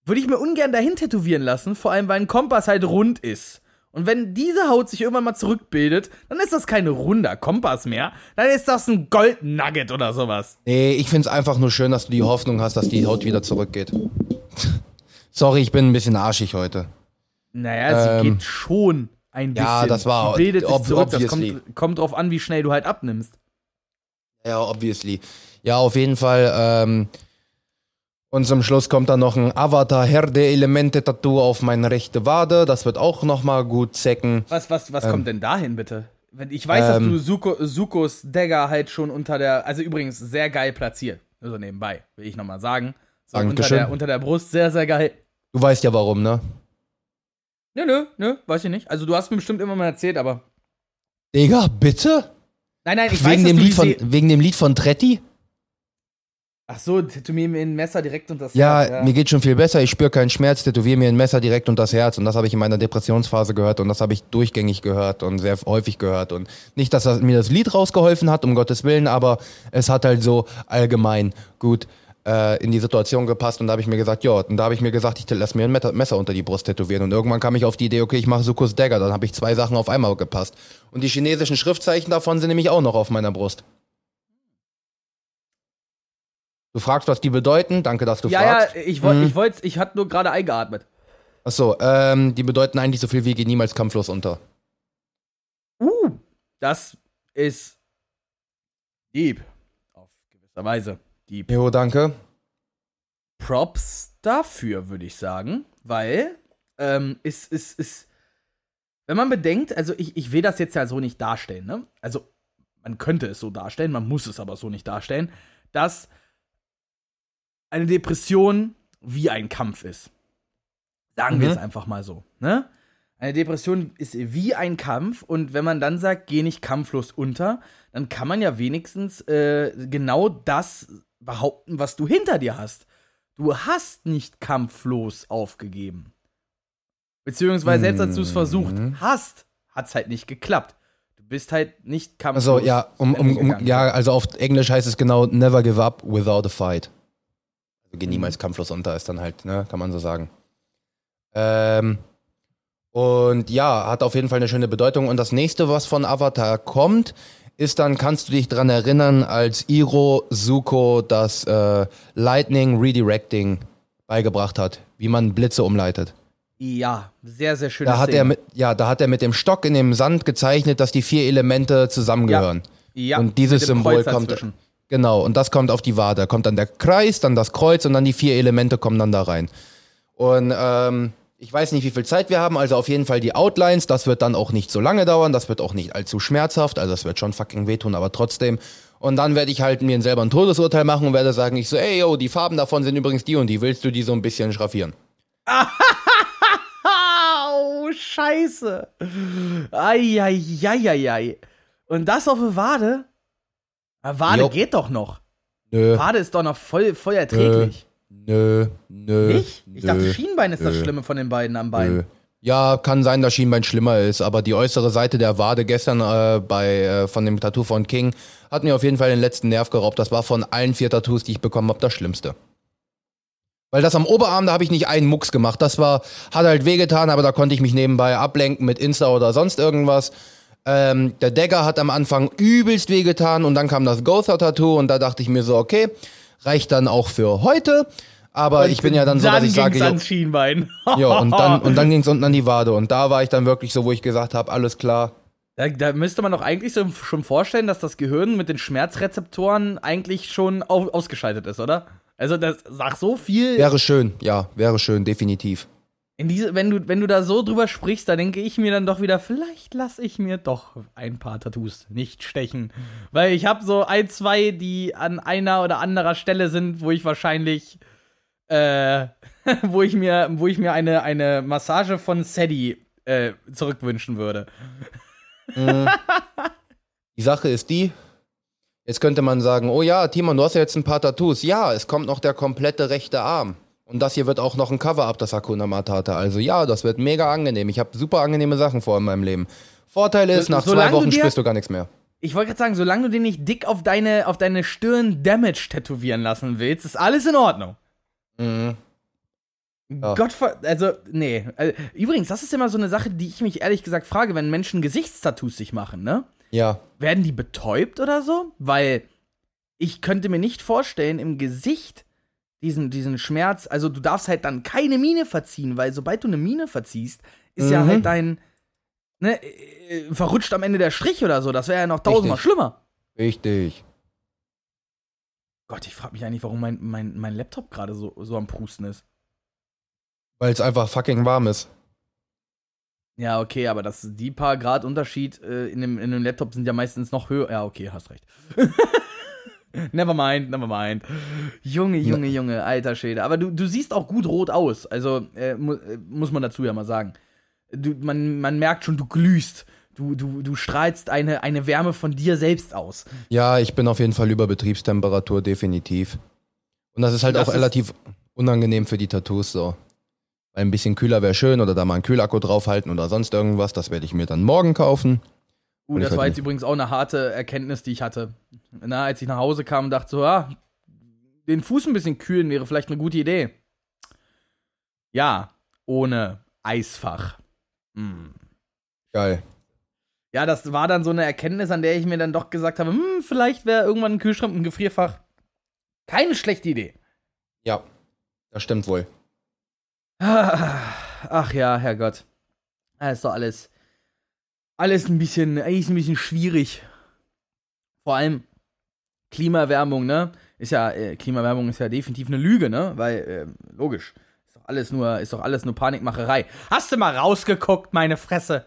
würde ich mir ungern dahin tätowieren lassen, vor allem weil ein Kompass halt rund ist. Und wenn diese Haut sich irgendwann mal zurückbildet, dann ist das kein runder Kompass mehr, dann ist das ein Goldnugget oder sowas. nee, ich find's einfach nur schön, dass du die Hoffnung hast, dass die Haut wieder zurückgeht. Sorry, ich bin ein bisschen arschig heute. Naja, sie Ähm, geht schon ein bisschen. ja, das war Sie bildet sich ob- zurück. Das kommt, kommt drauf an, wie schnell du halt abnimmst. Ja, obviously. Ja, auf jeden Fall. Ähm, und zum Schluss kommt dann noch ein Avatar Herde Elemente Tattoo auf meine rechte Wade. Das wird auch nochmal gut zecken. Was, was, was Ähm, kommt denn dahin, bitte? Ich weiß, ähm, dass du Suko, Sukos Dagger halt schon unter der, also übrigens sehr geil platziert. Nur so nebenbei, will ich nochmal sagen. So unter der, unter der Brust, sehr, sehr geil. Du weißt ja warum, ne? Nö, nö, nö, weiß ich nicht. Also du hast mir bestimmt immer mal erzählt, aber. Digga, bitte? Nein, nein, ich Wegen weiß, dem, Lied von, wegen dem Lied von Tretti? Ach so, tätowier mir ein Messer direkt unter das Ja, Herz. mir geht schon viel besser. Ich spüre keinen Schmerz, tätowiere mir ein Messer direkt unter das Herz. Und das habe ich in meiner Depressionsphase gehört und das habe ich durchgängig gehört und sehr häufig gehört. Und nicht, dass das, mir das Lied rausgeholfen hat, um Gottes Willen, aber es hat halt so allgemein gut äh, in die Situation gepasst. Und da habe ich mir gesagt, ja, und da habe ich mir gesagt, ich lasse mir ein Messer unter die Brust tätowieren. Und irgendwann kam ich auf die Idee, okay, ich mache Sukus Dagger. Dann habe ich zwei Sachen auf einmal gepasst. Und die chinesischen Schriftzeichen davon sind nämlich auch noch auf meiner Brust. Du fragst, was die bedeuten. Danke, dass du ja, fragst. ja, ich wollte, Mhm. ich wollte, ich hatte nur gerade eingeatmet. Achso, ähm, die bedeuten eigentlich so viel wie geh niemals kampflos unter. Uh, das, ist deep. Auf gewisser Weise. Deep. Jo, danke. Props dafür, würde ich sagen. Weil ähm, ist, ist, ist, wenn man bedenkt, also ich, ich will das jetzt ja so nicht darstellen, ne? Also man könnte es so darstellen, man muss es aber so nicht darstellen, dass eine Depression wie ein Kampf ist. Sagen wir Mhm. es einfach mal so, ne? Eine Depression ist wie ein Kampf und wenn man dann sagt, geh nicht kampflos unter, dann kann man ja wenigstens äh, genau das behaupten, was du hinter dir hast. Du hast nicht kampflos aufgegeben. Beziehungsweise selbst als du es versucht Mhm. hast, hat es halt nicht geklappt. Du bist halt nicht kampflos. Also ja, um, um, um, ja, also auf Englisch heißt es genau never give up without a fight. Also geh niemals kampflos unter ist dann halt, ne, kann man so sagen. Ähm, und ja, hat auf jeden Fall eine schöne Bedeutung. Und das nächste, was von Avatar kommt, ist dann, kannst du dich dran erinnern, als Iro Zuko das äh, Lightning Redirecting beigebracht hat, wie man Blitze umleitet. Ja, sehr, sehr schön. Da hat er mit, ja, da hat er mit dem Stock in dem Sand gezeichnet, dass die vier Elemente zusammengehören. ja, und dieses Symbol kommt- dazwischen. Genau, und das kommt auf die Wade. Da kommt dann der Kreis, dann das Kreuz und dann die vier Elemente kommen dann da rein. Und ähm, ich weiß nicht, wie viel Zeit wir haben, also auf jeden Fall die Outlines. Das wird dann auch nicht so lange dauern, das wird auch nicht allzu schmerzhaft, also das wird schon fucking wehtun, aber trotzdem. Und dann werde ich halt mir selber ein Todesurteil machen und werde sagen, ich so, ey, yo, die Farben davon sind übrigens die und die, willst du die so ein bisschen schraffieren? Au, scheiße. Eieieiei. Und das auf eine Wade? Na, Wade Jo. geht doch noch. Nö, Wade ist doch noch voll, voll erträglich. nö, nö. Nicht? Ich nö. dachte, Schienbein ist das nö, Schlimme von den beiden am Bein. Nö. Ja, kann sein, dass Schienbein schlimmer ist, aber die äußere Seite der Wade gestern äh, bei äh, von dem Tattoo von King hat mir auf jeden Fall den letzten Nerv geraubt. Das war von allen vier Tattoos, die ich bekommen habe, das Schlimmste. Weil das am Oberarm, da habe ich nicht einen Mucks gemacht. Das war, hat halt wehgetan, aber da konnte ich mich nebenbei ablenken mit Insta oder sonst irgendwas. Ähm, der Dagger hat am Anfang übelst wehgetan und dann kam das Gotha-Tattoo und da dachte ich mir so, okay, reicht dann auch für heute. Aber ich bin ja dann so, dass ich sage, ans Schienbein. ja, und dann, und dann ging es unten an die Wade. Und da war ich dann wirklich so, wo ich gesagt habe, alles klar. Da, da müsste man doch eigentlich so schon vorstellen, dass das Gehirn mit den Schmerzrezeptoren eigentlich schon au ausgeschaltet ist, oder? Also das sagt so viel. Wäre schön, ja, wäre schön, definitiv. In diese, wenn du, wenn du da so drüber sprichst, da denke ich mir dann doch wieder, vielleicht lasse ich mir doch ein paar Tattoos nicht stechen. Weil ich habe so ein, zwei, die an einer oder anderer Stelle sind, wo ich wahrscheinlich, äh, wo ich mir, wo ich mir eine, eine Massage von Sadie äh, zurückwünschen würde. Die Sache ist die, jetzt könnte man sagen, oh ja, Timon, du hast ja jetzt ein paar Tattoos. Ja, es kommt noch der komplette rechte Arm. Und das hier wird auch noch ein Cover-Up, das Hakuna Matata. Also ja, das wird mega angenehm. Ich habe super angenehme Sachen vor in meinem Leben. Vorteil ist, So- nach zwei du Wochen dir- spürst du gar nichts mehr. Ich wollte gerade sagen, solange du den nicht dick auf deine, auf deine Stirn Damage tätowieren lassen willst, ist alles in Ordnung. Mhm. Ja. Gott, also, nee. Also, übrigens, das ist immer so eine Sache, die ich mich ehrlich gesagt frage, wenn Menschen Gesichtstattoos sich machen, ne? Ja, Werden die betäubt oder so? Weil ich könnte mir nicht vorstellen, im Gesicht diesen, diesen Schmerz, also du darfst halt dann keine Miene verziehen, weil sobald du eine Miene verziehst, ist ja Mhm. halt dein, ne, äh, verrutscht am Ende der Strich oder so. Das wäre ja noch tausendmal Richtig. schlimmer. richtig. Gott, ich frage mich eigentlich, warum mein, mein, mein Laptop gerade so, so am Prusten ist. Weil es einfach fucking warm ist. Ja, okay, aber das die paar Grad Unterschied äh, in, dem, in dem Laptop sind ja meistens noch höher. Ja, okay, hast recht. never mind, never mind. Junge, Junge, Junge, alter Schäde. Aber du, du siehst auch gut rot aus. Also äh, mu äh, muss man dazu ja mal sagen. Du, man, man merkt schon, du glühst. Du, du, du strahlst eine, eine Wärme von dir selbst aus. Ja, ich bin auf jeden Fall über Betriebstemperatur, definitiv. Und das ist halt Das auch ist- relativ unangenehm für die Tattoos so. Weil Ein bisschen kühler wäre schön oder da mal einen Kühlakku draufhalten oder sonst irgendwas. Das werde ich mir dann morgen kaufen. Uh, das war halt jetzt übrigens auch eine harte Erkenntnis, die ich hatte. Na, als ich nach Hause kam, dachte so, ja, den Fuß ein bisschen kühlen wäre vielleicht eine gute Idee. Ja, ohne Eisfach. Hm. Geil. Ja, das war dann so eine Erkenntnis, an der ich mir dann doch gesagt habe, hm, vielleicht wäre irgendwann ein Kühlschrank, ein Gefrierfach. Keine schlechte Idee. Ja, das stimmt wohl. Ach ja, Herrgott. Das ist doch alles, alles ein bisschen, eigentlich ein bisschen schwierig. Vor allem Klimaerwärmung, ne? Ist ja, äh, Klimaerwärmung ist ja definitiv eine Lüge, ne? Weil, äh, logisch. Ist doch alles nur, ist doch alles nur Panikmacherei. Hast du mal rausgeguckt, meine Fresse?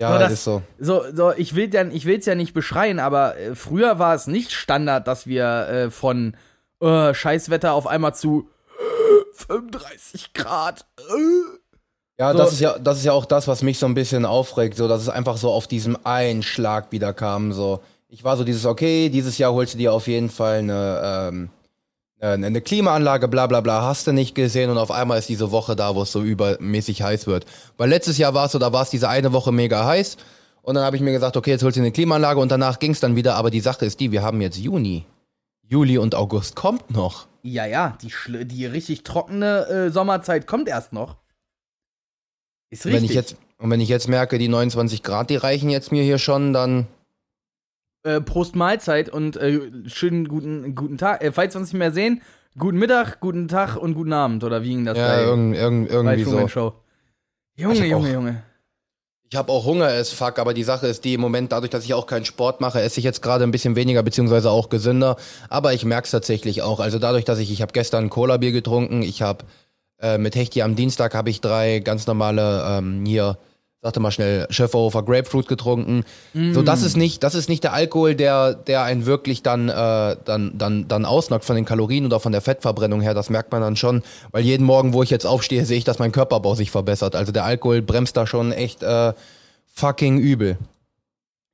Ja, So, das- ist so. So, so ich will ja, ich will's ja nicht beschreien, aber äh, früher war es nicht Standard, dass wir äh, von äh, Scheißwetter auf einmal zu äh, 35 Grad. Äh. Ja, So- das ist ja, das ist ja auch das, was mich so ein bisschen aufregt, so dass es einfach so auf diesem einen Schlag wieder kam. So, ich war so dieses, okay, dieses Jahr holst du dir auf jeden Fall eine, ähm, eine, eine Klimaanlage, bla bla bla, hast du nicht gesehen und auf einmal ist diese Woche da, wo es so übermäßig heiß wird. Weil letztes Jahr war es so, da war es diese eine Woche mega heiß und dann habe ich mir gesagt, okay, jetzt holst du eine Klimaanlage und danach ging es dann wieder, aber die Sache ist die, wir haben jetzt Juni. Juli und August kommt noch. Ja, ja, die, die richtig trockene äh, Sommerzeit kommt erst noch. Ist richtig. wenn ich jetzt, und wenn ich jetzt merke, die 29 Grad, die reichen jetzt mir hier schon, dann äh, Prost Mahlzeit und äh, schönen guten, guten Tag. Äh, falls wir uns nicht mehr sehen, guten Mittag, guten Tag und guten Abend. Oder wie ging das Ja, bei, irgend, irgend, bei irgendwie Truman so. Show? Junge, Junge, auch- Junge. Ich habe auch Hunger as fuck, aber die Sache ist die, im Moment, dadurch, dass ich auch keinen Sport mache, esse ich jetzt gerade ein bisschen weniger, beziehungsweise auch gesünder. Aber ich merke es tatsächlich auch. Also dadurch, dass ich, ich habe gestern ein Cola-Bier getrunken, ich habe äh, mit Hechti am Dienstag habe ich drei ganz normale ähm, hier, sagte mal schnell, Schöfferhofer Grapefruit getrunken. So, das ist nicht, das ist nicht der Alkohol, der, der einen wirklich dann, äh, dann, dann, dann ausnockt von den Kalorien oder von der Fettverbrennung her. Das merkt man dann schon, weil jeden Morgen, wo ich jetzt aufstehe, sehe ich, dass mein Körperbau sich verbessert. Also der Alkohol bremst da schon echt äh, fucking übel.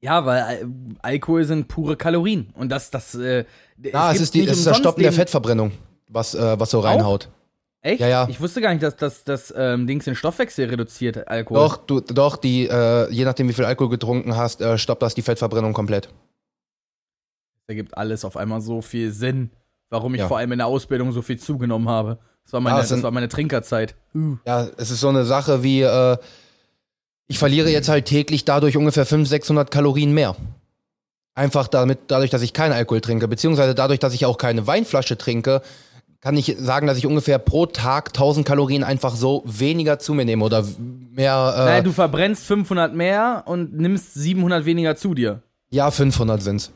Ja, weil Al Alkohol sind pure Kalorien. Und das, das, äh, Ah, es, gibt ist, die, es ist das umsonst Stoppen der Fettverbrennung, was, äh, was so reinhaut. Echt? Ja, ja. Ich wusste gar nicht, dass das, das ähm, Dings den Stoffwechsel reduziert, Alkohol. Doch, du, doch, die, äh, je nachdem, wie viel Alkohol getrunken hast, äh, stoppt das die Fettverbrennung komplett. Da gibt alles auf einmal so viel Sinn, warum ich Ja. vor allem in der Ausbildung so viel zugenommen habe. Das war meine, es sind- das war meine Trinkerzeit. Uh. Ja, es ist so eine Sache wie, äh, ich verliere jetzt halt täglich dadurch ungefähr 500, 600 Kalorien mehr. Einfach damit, dadurch, dass ich keinen Alkohol trinke, beziehungsweise dadurch, dass ich auch keine Weinflasche trinke, kann ich sagen, dass ich ungefähr pro Tag 1000 Kalorien einfach so weniger zu mir nehme oder mehr, äh, Naja, du verbrennst 500 mehr und nimmst 700 weniger zu dir. ja, 500 sind's.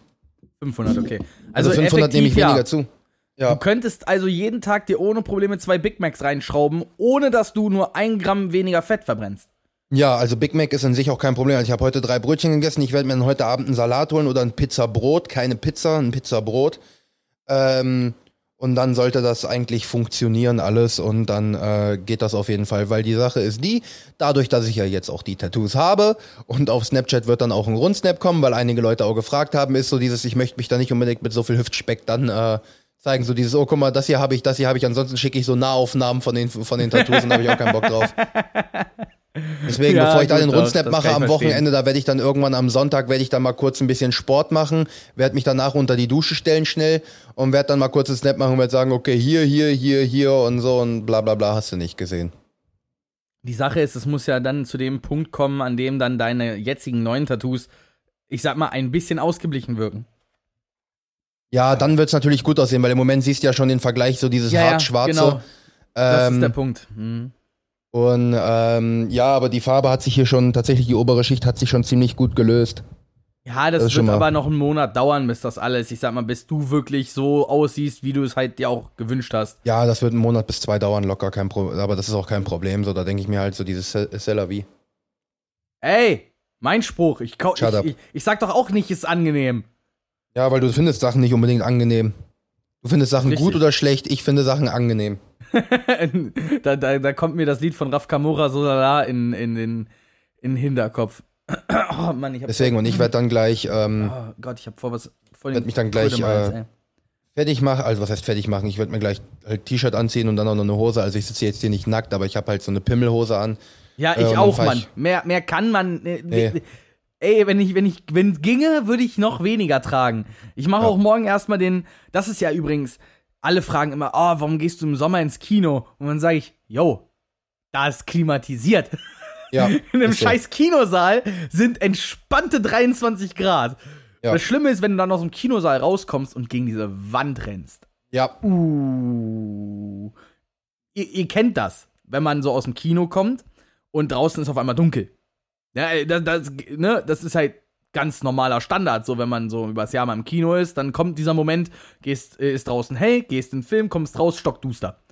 500, okay. Also, Also, 500 nehme ich ja. weniger zu. Ja. Du könntest also jeden Tag dir ohne Probleme zwei Big Macs reinschrauben, ohne dass du nur ein Gramm weniger Fett verbrennst. Ja, also Big Mac ist an sich auch kein Problem. Also ich habe heute drei Brötchen gegessen. Ich werde mir heute Abend einen Salat holen oder ein Pizzabrot. Keine Pizza, ein Pizzabrot. Ähm, und dann sollte das eigentlich funktionieren alles und dann äh, geht das auf jeden Fall. Weil die Sache ist die, dadurch, dass ich ja jetzt auch die Tattoos habe und auf Snapchat wird dann auch ein Rundsnap kommen, weil einige Leute auch gefragt haben, ist so dieses, ich möchte mich da nicht unbedingt mit so viel Hüftspeck dann äh, zeigen. So dieses, oh guck mal, das hier habe ich, das hier habe ich. Ansonsten schicke ich so Nahaufnahmen von den, von den Tattoos und da habe ich auch keinen Bock drauf. Deswegen, Ja, bevor ich da den Rundsnap mache am. Wochenende, da werde ich dann irgendwann am Sonntag, werde ich dann mal kurz ein bisschen Sport machen, werde mich danach unter die Dusche stellen schnell und werde dann mal kurz einen Snap machen und werde sagen, okay, hier, hier, hier, hier und so und bla bla bla, hast du nicht gesehen. Die Sache ist, es muss ja dann zu dem Punkt kommen, an dem dann deine jetzigen neuen Tattoos, ich sag mal, ein bisschen ausgeblichen wirken. Ja, dann wird's natürlich gut aussehen, weil im Moment siehst du ja schon den Vergleich, so dieses hart schwarze. genau. Das Ähm, ist der Punkt. Hm. Und ähm, ja, aber die Farbe hat sich hier schon, tatsächlich die obere Schicht hat sich schon ziemlich gut gelöst. Ja, das, das wird aber noch einen Monat dauern, bis das alles, ich sag mal, bis du wirklich so aussiehst, wie du es halt dir auch gewünscht hast. Ja, das wird einen Monat bis zwei dauern, locker, kein Pro aber das ist auch kein Problem. So, da denke ich mir halt so dieses Seller wie. Ey, mein Spruch, ich, ich, ich, ich sag doch auch nicht, ist angenehm. Ja, weil du findest Sachen nicht unbedingt angenehm. Du findest Sachen Richtig. gut oder schlecht, ich finde Sachen angenehm. da, da, da kommt mir das Lied von Raf Kamora so lala in, in den in den Hinterkopf. oh Mann, ich hab Deswegen, und ich werde dann gleich ähm, Oh Gott, ich hab vor was voll Werd mich dann gleich, äh, fertig machen. Also, was heißt fertig machen? Ich werde mir gleich halt T-Shirt anziehen und dann auch noch eine Hose. Also, ich sitze jetzt hier nicht nackt, aber ich habe halt so eine Pimmelhose an. Ja, äh, ich dann auch, Mann. ich- Mehr, mehr kann man. Äh, Nee. Ey, wenn ich, wenn ich, wenn es ginge, würde ich noch weniger tragen. Ich mache Ja. auch morgen erstmal den. Das ist ja übrigens. Alle fragen immer, oh, warum gehst du im Sommer ins Kino? Und dann sage ich, yo, da ist klimatisiert. Ja, In einem so. scheiß Kinosaal sind entspannte 23 Grad. Ja. Das Schlimme ist, wenn du dann aus dem Kinosaal rauskommst und gegen diese Wand rennst. Ja, Uh. Ihr, ihr kennt das, wenn man so aus dem Kino kommt und draußen ist auf einmal dunkel. Ja, das, das, ne, das ist halt ganz normaler Standard. So, wenn man so übers Jahr mal im Kino ist, dann kommt dieser Moment, gehst, äh, ist draußen hell, gehst in den Film, kommst raus, stockduster.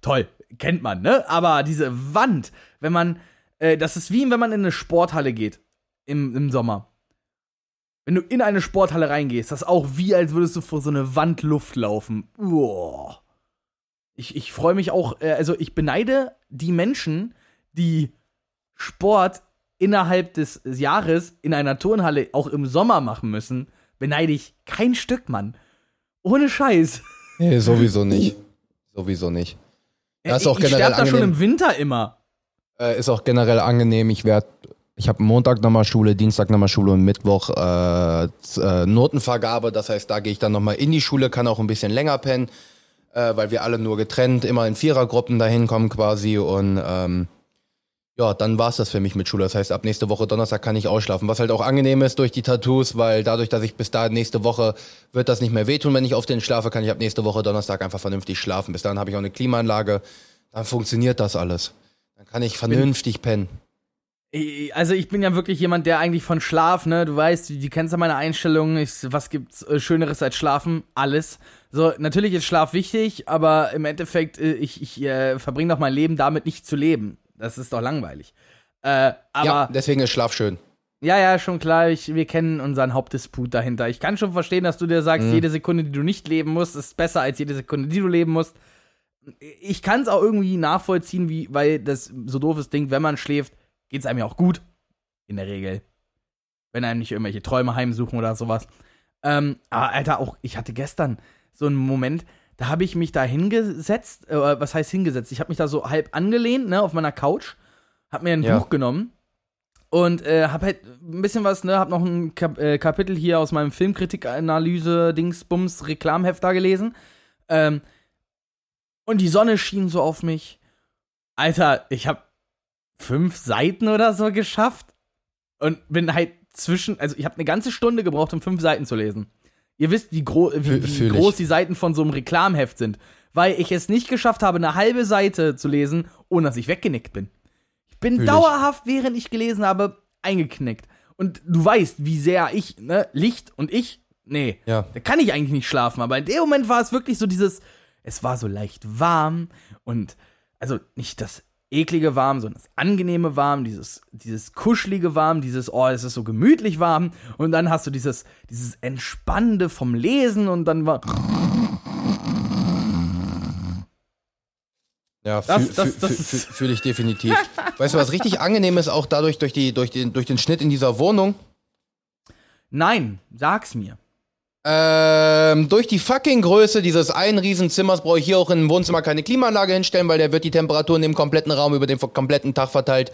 Toll, kennt man, ne? Aber diese Wand, wenn man, äh, das ist wie wenn man in eine Sporthalle geht im, im Sommer. Wenn du in eine Sporthalle reingehst, das ist auch wie, als würdest du vor so eine Wand Luft laufen. Uah. Ich, ich freue mich auch, äh, also ich beneide die Menschen, die Sport innerhalb des Jahres in einer Turnhalle auch im Sommer machen müssen, beneide ich kein Stück, Mann. Ohne Scheiß. Nee, sowieso nicht. Sowieso nicht. Das ist auch ich generell sterbe da schon angenehm. im Winter immer. Äh, ist auch generell angenehm. Ich werde, ich habe Montag nochmal Schule, Dienstag nochmal Schule und Mittwoch äh, äh, Notenvergabe. Das heißt, da gehe ich dann nochmal in die Schule, kann auch ein bisschen länger pennen, äh, weil wir alle nur getrennt, immer in Vierergruppen dahin kommen quasi. Und ähm, ja, dann war's das für mich mit Schule. Das heißt, ab nächste Woche Donnerstag kann ich ausschlafen. Was halt auch angenehm ist durch die Tattoos, weil dadurch, dass ich bis dahin nächste Woche wird das nicht mehr wehtun, wenn ich auf den schlafe, kann ich ab nächste Woche Donnerstag einfach vernünftig schlafen. Bis dahin habe ich auch eine Klimaanlage. Dann funktioniert das alles. Dann kann ich vernünftig pennen. Also ich bin ja wirklich jemand, der eigentlich von Schlaf, ne, du weißt, du, du kennst ja meine Einstellung, ich, was gibt's äh, Schöneres als Schlafen? Alles. So, natürlich ist Schlaf wichtig, aber im Endeffekt, äh, ich, ich äh, verbringe doch mein Leben damit nicht zu leben. Das ist doch langweilig. Äh, aber ja, deswegen ist Schlaf schön. Ja, ja, schon klar. Ich, wir kennen unseren Hauptdisput dahinter. Ich kann schon verstehen, dass du dir sagst, Mhm. jede Sekunde, die du nicht leben musst, ist besser als jede Sekunde, die du leben musst. Ich kann es auch irgendwie nachvollziehen, wie, weil das so doofes Ding, wenn man schläft, geht es einem ja auch gut. In der Regel. Wenn einem nicht irgendwelche Träume heimsuchen oder sowas. Ähm, aber Alter, auch, ich hatte gestern so einen Moment, da habe ich mich da hingesetzt, äh, was heißt hingesetzt? Ich habe mich da so halb angelehnt, ne, auf meiner Couch, hab mir ein Ja. Buch genommen und äh, hab halt ein bisschen was, ne, hab noch ein Kap äh, Kapitel hier aus meinem Filmkritik-Analyse, Dingsbums, Reklamheft da gelesen. Ähm, und die Sonne schien so auf mich. Alter, ich hab fünf Seiten oder so geschafft und bin halt zwischen, also ich habe eine ganze Stunde gebraucht, um fünf Seiten zu lesen. Ihr wisst, wie, gro wie, wie ich. groß die Seiten von so einem Reklamheft sind, weil ich es nicht geschafft habe, eine halbe Seite zu lesen, ohne dass ich weggenickt bin. Ich bin Fühl ich. dauerhaft, während ich gelesen habe, eingeknickt. Und du weißt, wie sehr ich, ne, Licht und ich, nee, Ja. da kann ich eigentlich nicht schlafen. Aber in dem Moment war es wirklich so dieses, es war so leicht warm und, also nicht das eklige warm, sondern das angenehme warm, dieses, dieses kuschelige warm, dieses, oh, es ist so gemütlich warm. Und dann hast du dieses, dieses Entspannende vom Lesen und dann war, Ja, fühle fühl ich definitiv. weißt du, was richtig angenehm ist, auch dadurch, durch, die, durch, den, durch den Schnitt in dieser Wohnung? nein, sag's mir. Ähm, durch die fucking Größe dieses einen Riesenzimmers brauche ich hier auch im Wohnzimmer keine Klimaanlage hinstellen, weil der wird die Temperatur in dem kompletten Raum über den kompletten Tag verteilt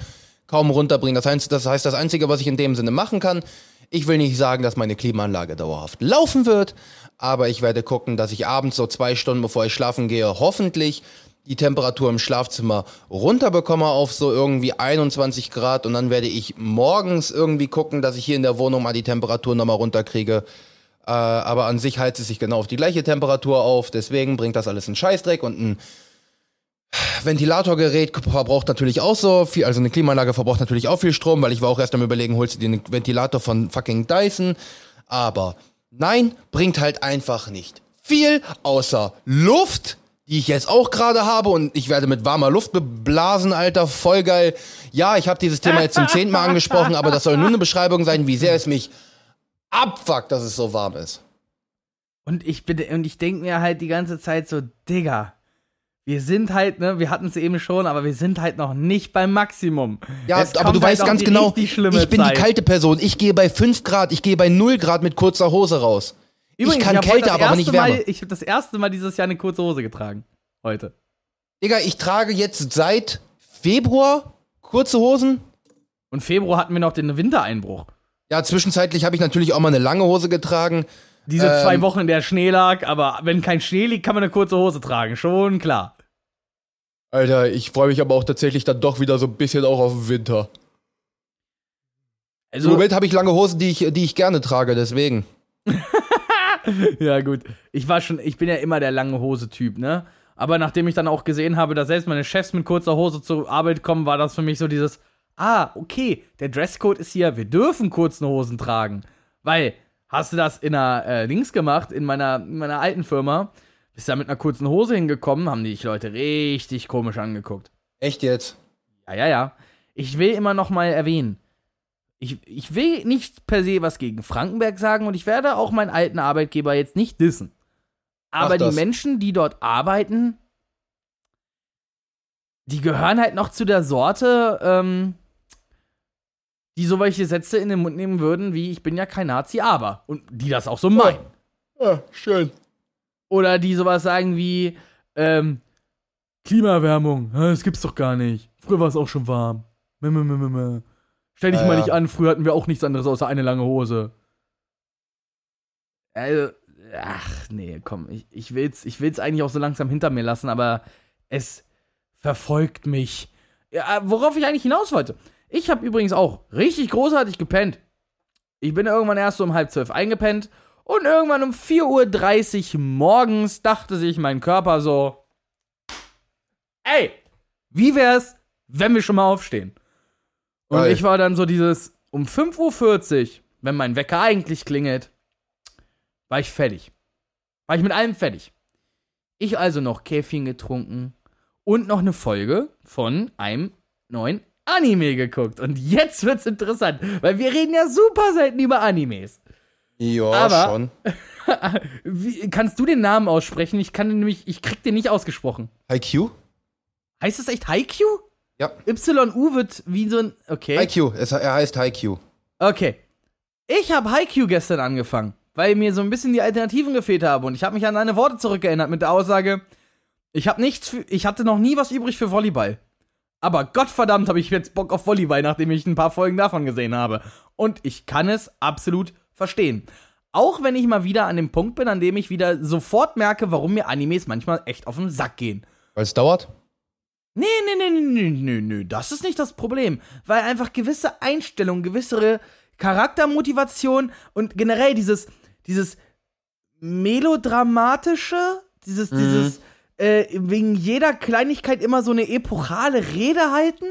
kaum runterbringen. Das heißt, das heißt, das Einzige, was ich in dem Sinne machen kann, ich will nicht sagen, dass meine Klimaanlage dauerhaft laufen wird, aber ich werde gucken, dass ich abends so zwei Stunden bevor ich schlafen gehe, hoffentlich die Temperatur im Schlafzimmer runterbekomme auf so irgendwie 21 Grad und dann werde ich morgens irgendwie gucken, dass ich hier in der Wohnung mal die Temperatur nochmal runterkriege. Äh, aber an sich heizt es sich genau auf die gleiche Temperatur auf, deswegen bringt das alles einen Scheißdreck und ein Ventilatorgerät verbraucht natürlich auch so viel, also eine Klimaanlage verbraucht natürlich auch viel Strom, weil ich war auch erst am überlegen, holst du dir einen Ventilator von fucking Dyson, aber nein, bringt halt einfach nicht viel, außer Luft, die ich jetzt auch gerade habe. Und ich werde mit warmer Luft beblasen, Alter, voll geil. Ja, ich habe dieses Thema jetzt zum zehnten Mal angesprochen, aber das soll nur eine Beschreibung sein, wie sehr es mich abfuckt, dass es so warm ist. Und ich bin, und ich denke mir halt die ganze Zeit so, Digga, wir sind halt, ne, wir hatten es eben schon, aber wir sind halt noch nicht beim Maximum. Ja, Jetzt aber du halt weißt ganz genau, ich bin Zeit. die kalte Person. Ich gehe bei 5 Grad, ich gehe bei 0 Grad mit kurzer Hose raus. ich kann heute Kälte, aber erste nicht Wärme. Mal, ich habe das erste Mal dieses Jahr eine kurze Hose getragen. Heute. Digga, ich trage jetzt seit Februar kurze Hosen. Und Februar hatten wir noch den Wintereinbruch. Ja, zwischenzeitlich habe ich natürlich auch mal eine lange Hose getragen. Diese Ähm. zwei Wochen, in der Schnee lag, aber wenn kein Schnee liegt, kann man eine kurze Hose tragen. Schon klar. Alter, ich freue mich aber auch tatsächlich dann doch wieder so ein bisschen auch auf den Winter. Also, Im Moment habe ich lange Hosen, die ich, die ich gerne trage, deswegen. ja, gut. Ich war schon, ich bin ja immer der lange Hose-Typ, ne? Aber nachdem ich dann auch gesehen habe, dass selbst meine Chefs mit kurzer Hose zur Arbeit kommen, war das für mich so dieses, ah, okay, der Dresscode ist hier, wir dürfen kurzen Hosen tragen. Weil, hast du das in einer äh, Links gemacht, in meiner, in meiner alten Firma, bist da mit einer kurzen Hose hingekommen, haben die dich Leute richtig komisch angeguckt. Echt jetzt? Ja, ja, ja. Ich will immer noch mal erwähnen, ich, ich will nicht per se was gegen Frankenberg sagen und ich werde auch meinen alten Arbeitgeber jetzt nicht dissen. Aber die. Menschen, die dort arbeiten, die gehören halt noch zu der Sorte, ähm, die so welche Sätze in den Mund nehmen würden, wie ich bin ja kein Nazi, aber. Und die das auch so meinen. Ja, schön. Oder die sowas sagen wie, ähm, Klimaerwärmung, das gibt's doch gar nicht. Früher war es auch schon warm. Stell dich Ja, mal ja. nicht an, früher hatten wir auch nichts anderes außer eine lange Hose. Also, ach nee, komm, ich, ich will's, ich will's eigentlich auch so langsam hinter mir lassen, aber es verfolgt mich. Ja, worauf ich eigentlich hinaus wollte. Ich habe übrigens auch richtig großartig gepennt. Ich bin irgendwann erst so um halb zwölf eingepennt und irgendwann um 4.30 Uhr morgens dachte sich mein Körper so, ey, wie wär's, wenn wir schon mal aufstehen? Und Geil. ich war dann so dieses, um 5.40 Uhr, wenn mein Wecker eigentlich klingelt, war ich fertig. War ich mit allem fertig. Ich also noch Käffchen getrunken und noch eine Folge von einem neuen Anime geguckt. Und jetzt wird's interessant, weil wir reden ja super selten über Animes. Ja, Aber- schon. Wie, kannst du den Namen aussprechen? Ich kann den nämlich, ich krieg den nicht ausgesprochen. IQ? Heißt es echt Haikyuu? Ja. YU wird wie so ein. Okay. IQ, es, er heißt IQ. Okay. Ich habe Haikyuu gestern angefangen, weil mir so ein bisschen die Alternativen gefehlt haben und ich habe mich an deine Worte zurückerinnert mit der Aussage, ich habe nichts für, ich hatte noch nie was übrig für Volleyball. Aber Gottverdammt habe ich jetzt Bock auf Volleyball, nachdem ich ein paar Folgen davon gesehen habe. Und ich kann es absolut verstehen. Auch wenn ich mal wieder an dem Punkt bin, an dem ich wieder sofort merke, warum mir Animes manchmal echt auf den Sack gehen. Weil es dauert? Nee, nee, nee, nee, nee, nee, nee, das ist nicht das Problem. Weil einfach gewisse Einstellungen, gewisse Charaktermotivation und generell dieses, dieses melodramatische, dieses, dieses, äh, wegen jeder Kleinigkeit immer so eine epochale Rede halten.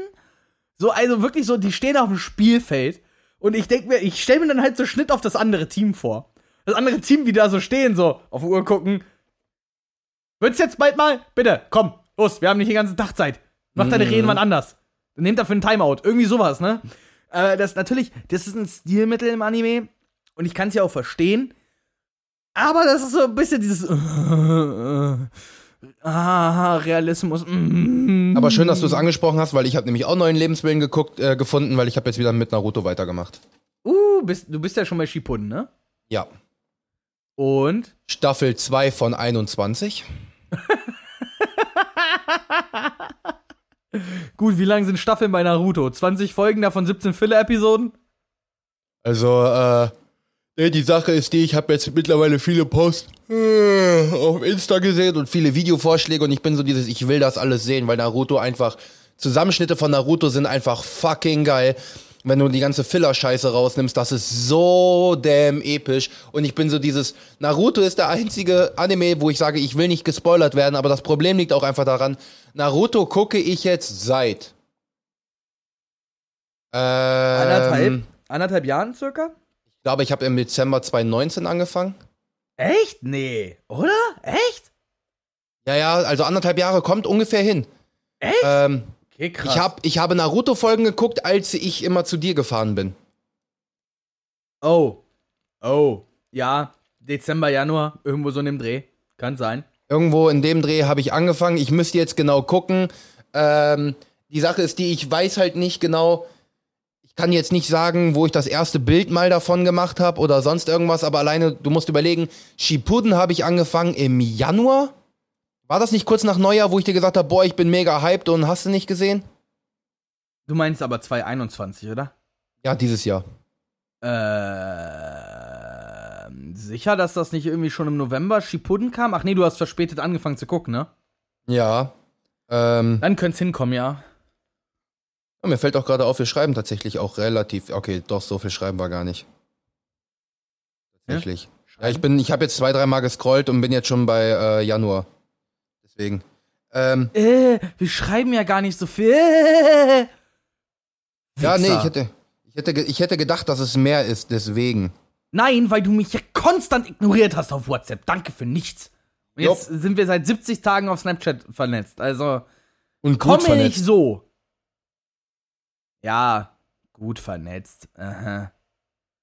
So, also wirklich so, die stehen auf dem Spielfeld und ich denke mir, ich stelle mir dann halt so Schnitt auf das andere Team vor. Das andere Team, wie da so stehen, so auf die Uhr gucken. Wird's jetzt bald mal? Bitte, komm, los, wir haben nicht den ganzen Tag Zeit. Mach deine Mhm. Reden wann anders. Nehmt dafür einen Timeout. Irgendwie sowas, ne? Äh, das natürlich, das ist ein Stilmittel im Anime und ich kann es ja auch verstehen. Aber das ist so ein bisschen dieses ah, Realismus. mm. Aber schön, dass du es angesprochen hast, weil ich habe nämlich auch neuen Lebenswillen geguckt, äh, gefunden, weil ich habe jetzt wieder mit Naruto weitergemacht. Uh, bist, du bist ja schon bei Shippuden, ne? Ja. Und Staffel 2 von 21. gut, wie lang sind Staffeln bei Naruto? 20 Folgen, davon 17 Filler-Episoden? Also, äh, nee, die Sache ist die, ich habe jetzt mittlerweile viele Posts äh, auf Insta gesehen und viele Videovorschläge und ich bin so dieses, ich will das alles sehen, weil Naruto einfach, Zusammenschnitte von Naruto sind einfach fucking geil. Wenn du die ganze Filler-Scheiße rausnimmst, das ist so damn episch. Und ich bin so dieses, Naruto ist der einzige Anime, wo ich sage, ich will nicht gespoilert werden, aber das Problem liegt auch einfach daran, Naruto gucke ich jetzt seit ähm, Anderthalb, anderthalb Jahren circa? Ich glaube, ich habe im Dezember 2019 angefangen. Echt? Nee. Oder? Echt? Ja, ja, also anderthalb Jahre kommt ungefähr hin. Echt? Ähm, Okay, krass. ich, hab, ich habe Naruto-Folgen geguckt, als ich immer zu dir gefahren bin. Oh. Oh. Ja, Dezember, Januar, irgendwo so in dem Dreh. Kann sein. Irgendwo in dem Dreh habe ich angefangen. Ich müsste jetzt genau gucken. Ähm, die Sache ist die, ich weiß halt nicht genau. Ich kann jetzt nicht sagen, wo ich das erste Bild mal davon gemacht habe oder sonst irgendwas, aber alleine, du musst überlegen, Shippuden habe ich angefangen im Januar. War das nicht kurz nach Neujahr, wo ich dir gesagt habe, boah, ich bin mega hyped und hast du nicht gesehen? Du meinst aber 2021, oder? Ja, dieses Jahr. Ähm, sicher, dass das nicht irgendwie schon im November Shippuden kam? Ach nee, du hast verspätet angefangen zu gucken, ne? Ja. Ähm, Dann könnte es hinkommen, ja. Mir fällt auch gerade auf, wir schreiben tatsächlich auch relativ. Okay, doch, so viel schreiben wir gar nicht. Tatsächlich. Ja, ich bin, ich habe jetzt zwei, dreimal gescrollt und bin jetzt schon bei äh, Januar. Deswegen. Ähm, Äh, wir schreiben ja gar nicht so viel. Äh, Ja, nee, ich hätte, ich, hätte, ich hätte gedacht, dass es mehr ist, deswegen. Nein, weil du mich ja konstant ignoriert hast auf WhatsApp. Danke für nichts. Und jetzt sind wir seit 70 Tagen auf Snapchat vernetzt. Also, Und komm gut mir nicht so. Ja, gut vernetzt. Aha.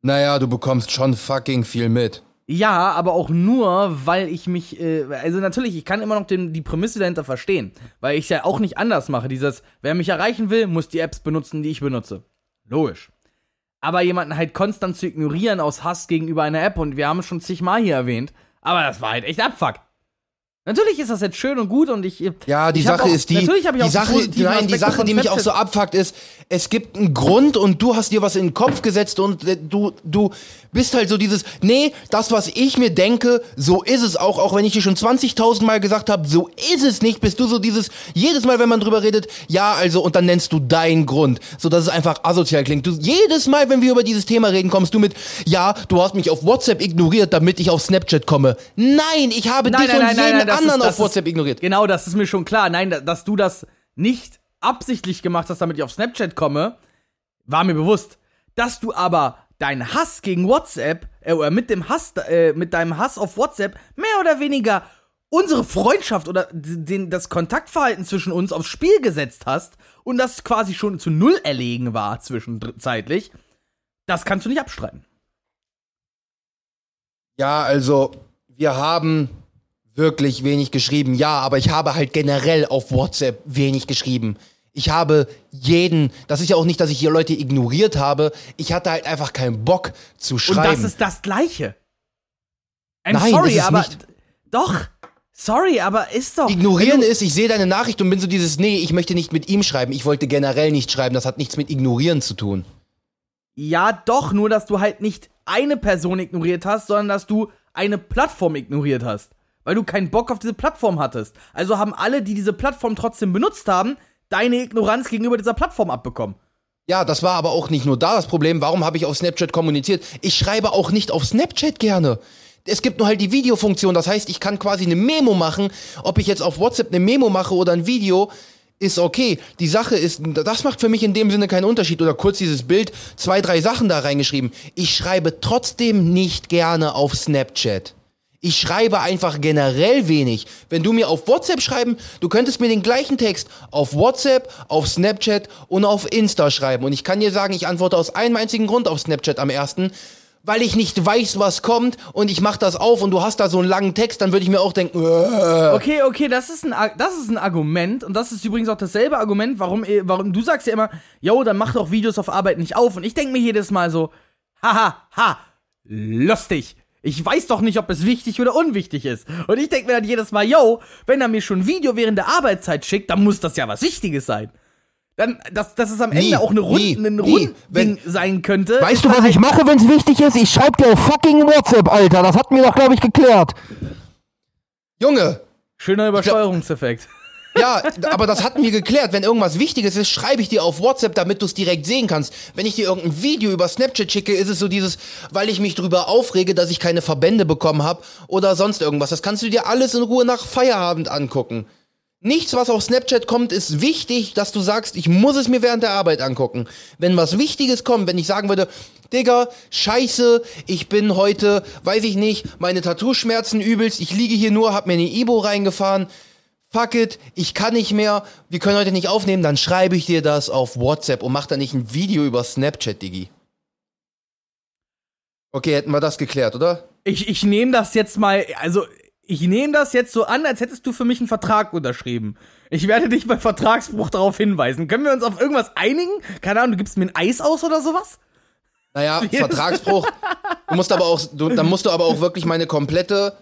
Naja, du bekommst schon fucking viel mit. Ja, aber auch nur, weil ich mich, äh, also natürlich, ich kann immer noch den, die Prämisse dahinter verstehen, weil ich es ja auch nicht anders mache. Dieses, wer mich erreichen will, muss die Apps benutzen, die ich benutze. Logisch. Aber jemanden halt konstant zu ignorieren aus Hass gegenüber einer App, und wir haben es schon zigmal hier erwähnt, aber das war halt echt Abfuck. Natürlich ist das jetzt schön und gut und ich. Ja, die ich Sache auch, ist die, Natürlich habe ich die auch Sache, positiven nein, die Sache, die mich auch so abfuckt, ist, es gibt einen Grund und du hast dir was in den Kopf gesetzt und äh, du, du bist halt so dieses, nee, das, was ich mir denke, so ist es auch, auch wenn ich dir schon 20.000 Mal gesagt habe, so ist es nicht, bist du so dieses, jedes Mal, wenn man drüber redet, ja, also, und dann nennst du deinen Grund, so dass es einfach asozial klingt. Du, jedes Mal, wenn wir über dieses Thema reden, kommst du mit, ja, du hast mich auf WhatsApp ignoriert, damit ich auf Snapchat komme. Nein, ich habe Nein, dich nein, und nein, jeden anderen ist- auf WhatsApp ist, ignoriert. Genau, das ist mir schon klar. Nein, da- dass du das nicht absichtlich gemacht hast, damit ich auf Snapchat komme, war mir bewusst. Dass du aber deinen Hass gegen WhatsApp, äh, oder mit dem Hass, äh, mit deinem Hass auf WhatsApp mehr oder weniger unsere Freundschaft oder den, das Kontaktverhalten zwischen uns aufs Spiel gesetzt hast und das quasi schon zu null erlegen war zwischenzeitlich, das kannst du nicht abstreiten. Ja, also wir haben wirklich wenig geschrieben. Ja, aber ich habe halt generell auf WhatsApp wenig geschrieben. Ich habe jeden, das ist ja auch nicht, dass ich hier Leute ignoriert habe. Ich hatte halt einfach keinen Bock zu Und schreiben. das ist das Gleiche. I'm Nein, sorry, aber. nicht. Doch. Sorry, aber ist doch. Ignorieren du- ist, ich sehe deine Nachricht und bin so dieses, nee, ich möchte nicht mit ihm schreiben. Ich wollte generell nicht schreiben. Das hat nichts mit Ignorieren zu tun. Ja, doch, nur dass du halt nicht eine Person ignoriert hast, sondern dass du eine Plattform ignoriert hast. Weil du keinen Bock auf diese Plattform hattest. Also haben alle, die diese Plattform trotzdem benutzt haben, deine Ignoranz gegenüber dieser Plattform abbekommen. Ja, das war aber auch nicht nur da das Problem. Warum habe ich auf Snapchat kommuniziert? Ich schreibe auch nicht auf Snapchat gerne. Es gibt nur halt die Videofunktion. Das heißt, ich kann quasi eine Memo machen. Ob ich jetzt auf WhatsApp eine Memo mache oder ein Video, ist okay. Die Sache ist, das macht für mich in dem Sinne keinen Unterschied. Oder kurz dieses Bild, zwei, drei Sachen da reingeschrieben. Ich schreibe trotzdem nicht gerne auf Snapchat. Ich schreibe einfach generell wenig. Wenn du mir auf WhatsApp schreiben, du könntest mir den gleichen Text auf WhatsApp, auf Snapchat und auf Insta schreiben. Und ich kann dir sagen, ich antworte aus einem einzigen Grund auf Snapchat am ersten, weil ich nicht weiß, was kommt und ich mach das auf und du hast da so einen langen Text, dann würde ich mir auch denken, äh, Okay, okay, das ist ein, das ist ein Argument und das ist übrigens auch dasselbe Argument, warum, eh- warum du sagst ja immer, yo, dann mach doch Videos auf Arbeit nicht auf. Und ich denke mir jedes Mal so, haha, ha, lustig. Ich weiß doch nicht, ob es wichtig oder unwichtig ist. Und ich denke mir dann jedes Mal, yo, wenn er mir schon ein Video während der Arbeitszeit schickt, dann muss das ja was Wichtiges sein. Dann, dass, dass es am Nie, Ende auch eine Rund, nie, ein Wenn- sein könnte. Weißt du, was ich halt- mache, wenn es wichtig ist? Ich schreibe dir auf fucking WhatsApp, Alter. Das hatten wir doch, glaube ich, geklärt. Junge, Schöner Übersteuerungseffekt. Ja, aber das hatten wir geklärt. Wenn irgendwas Wichtiges ist, schreibe ich dir auf WhatsApp, damit du es direkt sehen kannst. Wenn ich dir irgendein Video über Snapchat schicke, ist es so dieses, weil ich mich drüber aufrege, dass ich keine Verbände bekommen habe oder sonst irgendwas. Das kannst du dir alles in Ruhe nach Feierabend angucken. Nichts, was auf Snapchat kommt, ist wichtig, dass du sagst, ich muss es mir während der Arbeit angucken. Wenn was Wichtiges kommt, wenn ich sagen würde, Digga, scheiße, ich bin heute, weiß ich nicht, meine Tattoo-Schmerzen übelst, ich liege hier nur, hab mir eine Ibo reingefahren, fuck it, ich kann nicht mehr, wir können heute nicht aufnehmen, dann schreibe ich dir das auf WhatsApp und mach da nicht ein Video über Snapchat, Diggi. Okay, hätten wir das geklärt, oder? Ich, ich nehme das jetzt mal, also ich nehme das jetzt so an, als hättest du für mich einen Vertrag unterschrieben. Ich werde dich bei Vertragsbruch darauf hinweisen. Können wir uns auf irgendwas einigen? Keine Ahnung, du gibst mir ein Eis aus oder sowas? Naja, Vertragsbruch. Du musst aber auch, du, dann musst du aber auch wirklich meine komplette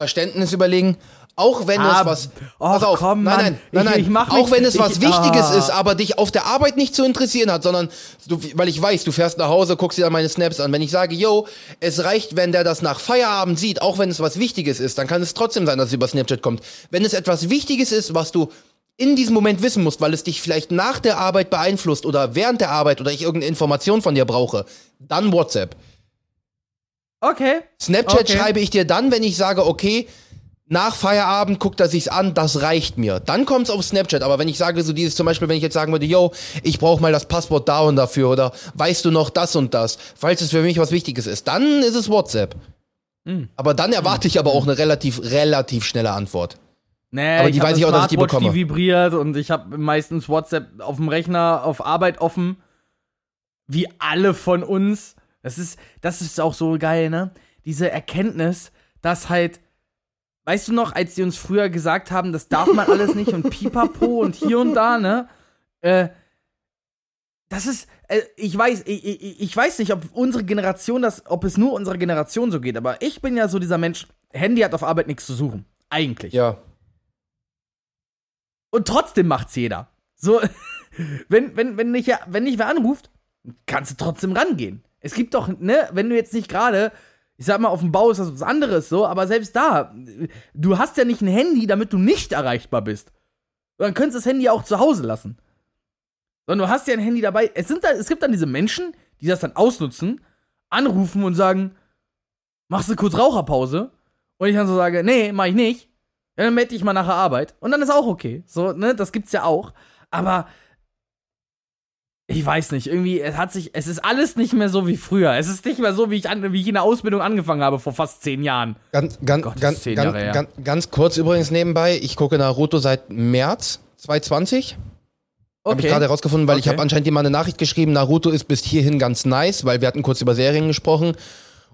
Verständnis überlegen. Auch wenn Ah, es was. och, pass auf, komm, nein, nein, nein, Ich- nein. ich mach auch mich- wenn es was ich- Wichtiges ah. ist, aber dich auf der Arbeit nicht zu interessieren hat, sondern du, weil ich weiß, du fährst nach Hause, guckst dir dann meine Snaps an. Wenn ich sage, yo, es reicht, wenn der das nach Feierabend sieht, auch wenn es was Wichtiges ist, dann kann es trotzdem sein, dass es über Snapchat kommt. Wenn es etwas Wichtiges ist, was du in diesem Moment wissen musst, weil es dich vielleicht nach der Arbeit beeinflusst oder während der Arbeit oder ich irgendeine Information von dir brauche, dann WhatsApp. Okay. Snapchat Okay. schreibe ich dir dann, wenn ich sage, okay, Nach Feierabend guckt er sich's an, das reicht mir. Dann kommt's auf Snapchat. Aber wenn ich sage, so dieses zum Beispiel, wenn ich jetzt sagen würde, yo, ich brauche mal das Passwort da und dafür oder weißt du noch das und das, falls es für mich was Wichtiges ist, dann ist es WhatsApp. Hm. Aber dann erwarte ich aber auch eine relativ, relativ schnelle Antwort. Nee, Aber die hab weiß ich auch, dass ich die bekomme. Die vibriert und ich habe meistens WhatsApp auf dem Rechner auf Arbeit offen. Wie alle von uns. Das ist, das ist auch so geil, ne? Diese Erkenntnis, dass halt, weißt du noch, als die uns früher gesagt haben, das darf man alles nicht und pipapo und hier und da, ne? Äh, das ist, äh, ich weiß, ich, ich, ich weiß nicht, ob unsere Generation das, ob es nur unserer Generation so geht, aber ich bin ja so dieser Mensch, Handy hat auf Arbeit nichts zu suchen. Eigentlich. Ja. Und trotzdem macht's jeder. So, wenn, wenn, wenn, nicht, wenn nicht wer anruft, kannst du trotzdem rangehen. Es gibt doch, ne, wenn du jetzt nicht gerade, ich sag mal, auf dem Bau ist das was anderes so, aber selbst da, du hast ja nicht ein Handy, damit du nicht erreichbar bist. Dann könntest du das Handy auch zu Hause lassen. Sondern du hast ja ein Handy dabei. Es, sind da, es gibt dann diese Menschen, die das dann ausnutzen, anrufen und sagen, machst du kurz Raucherpause? Und ich dann so sage, nee, mach ich nicht. Ja, dann melde ich mal nach der Arbeit. Und dann ist auch okay. So, ne, das gibt's ja auch. Aber ich weiß nicht, irgendwie, es hat sich, es ist alles nicht mehr so wie früher. Es ist nicht mehr so, wie ich, an, wie ich in der Ausbildung angefangen habe vor fast zehn Jahren. Ganz, ganz, Gott, ganz, zehn ganz, Jahre her. ganz, ganz kurz übrigens nebenbei, ich gucke Naruto seit März 2020. Habe ich gerade herausgefunden, weil ich Okay. habe anscheinend jemand eine Nachricht geschrieben, Naruto ist bis hierhin ganz nice, weil wir hatten kurz über Serien gesprochen.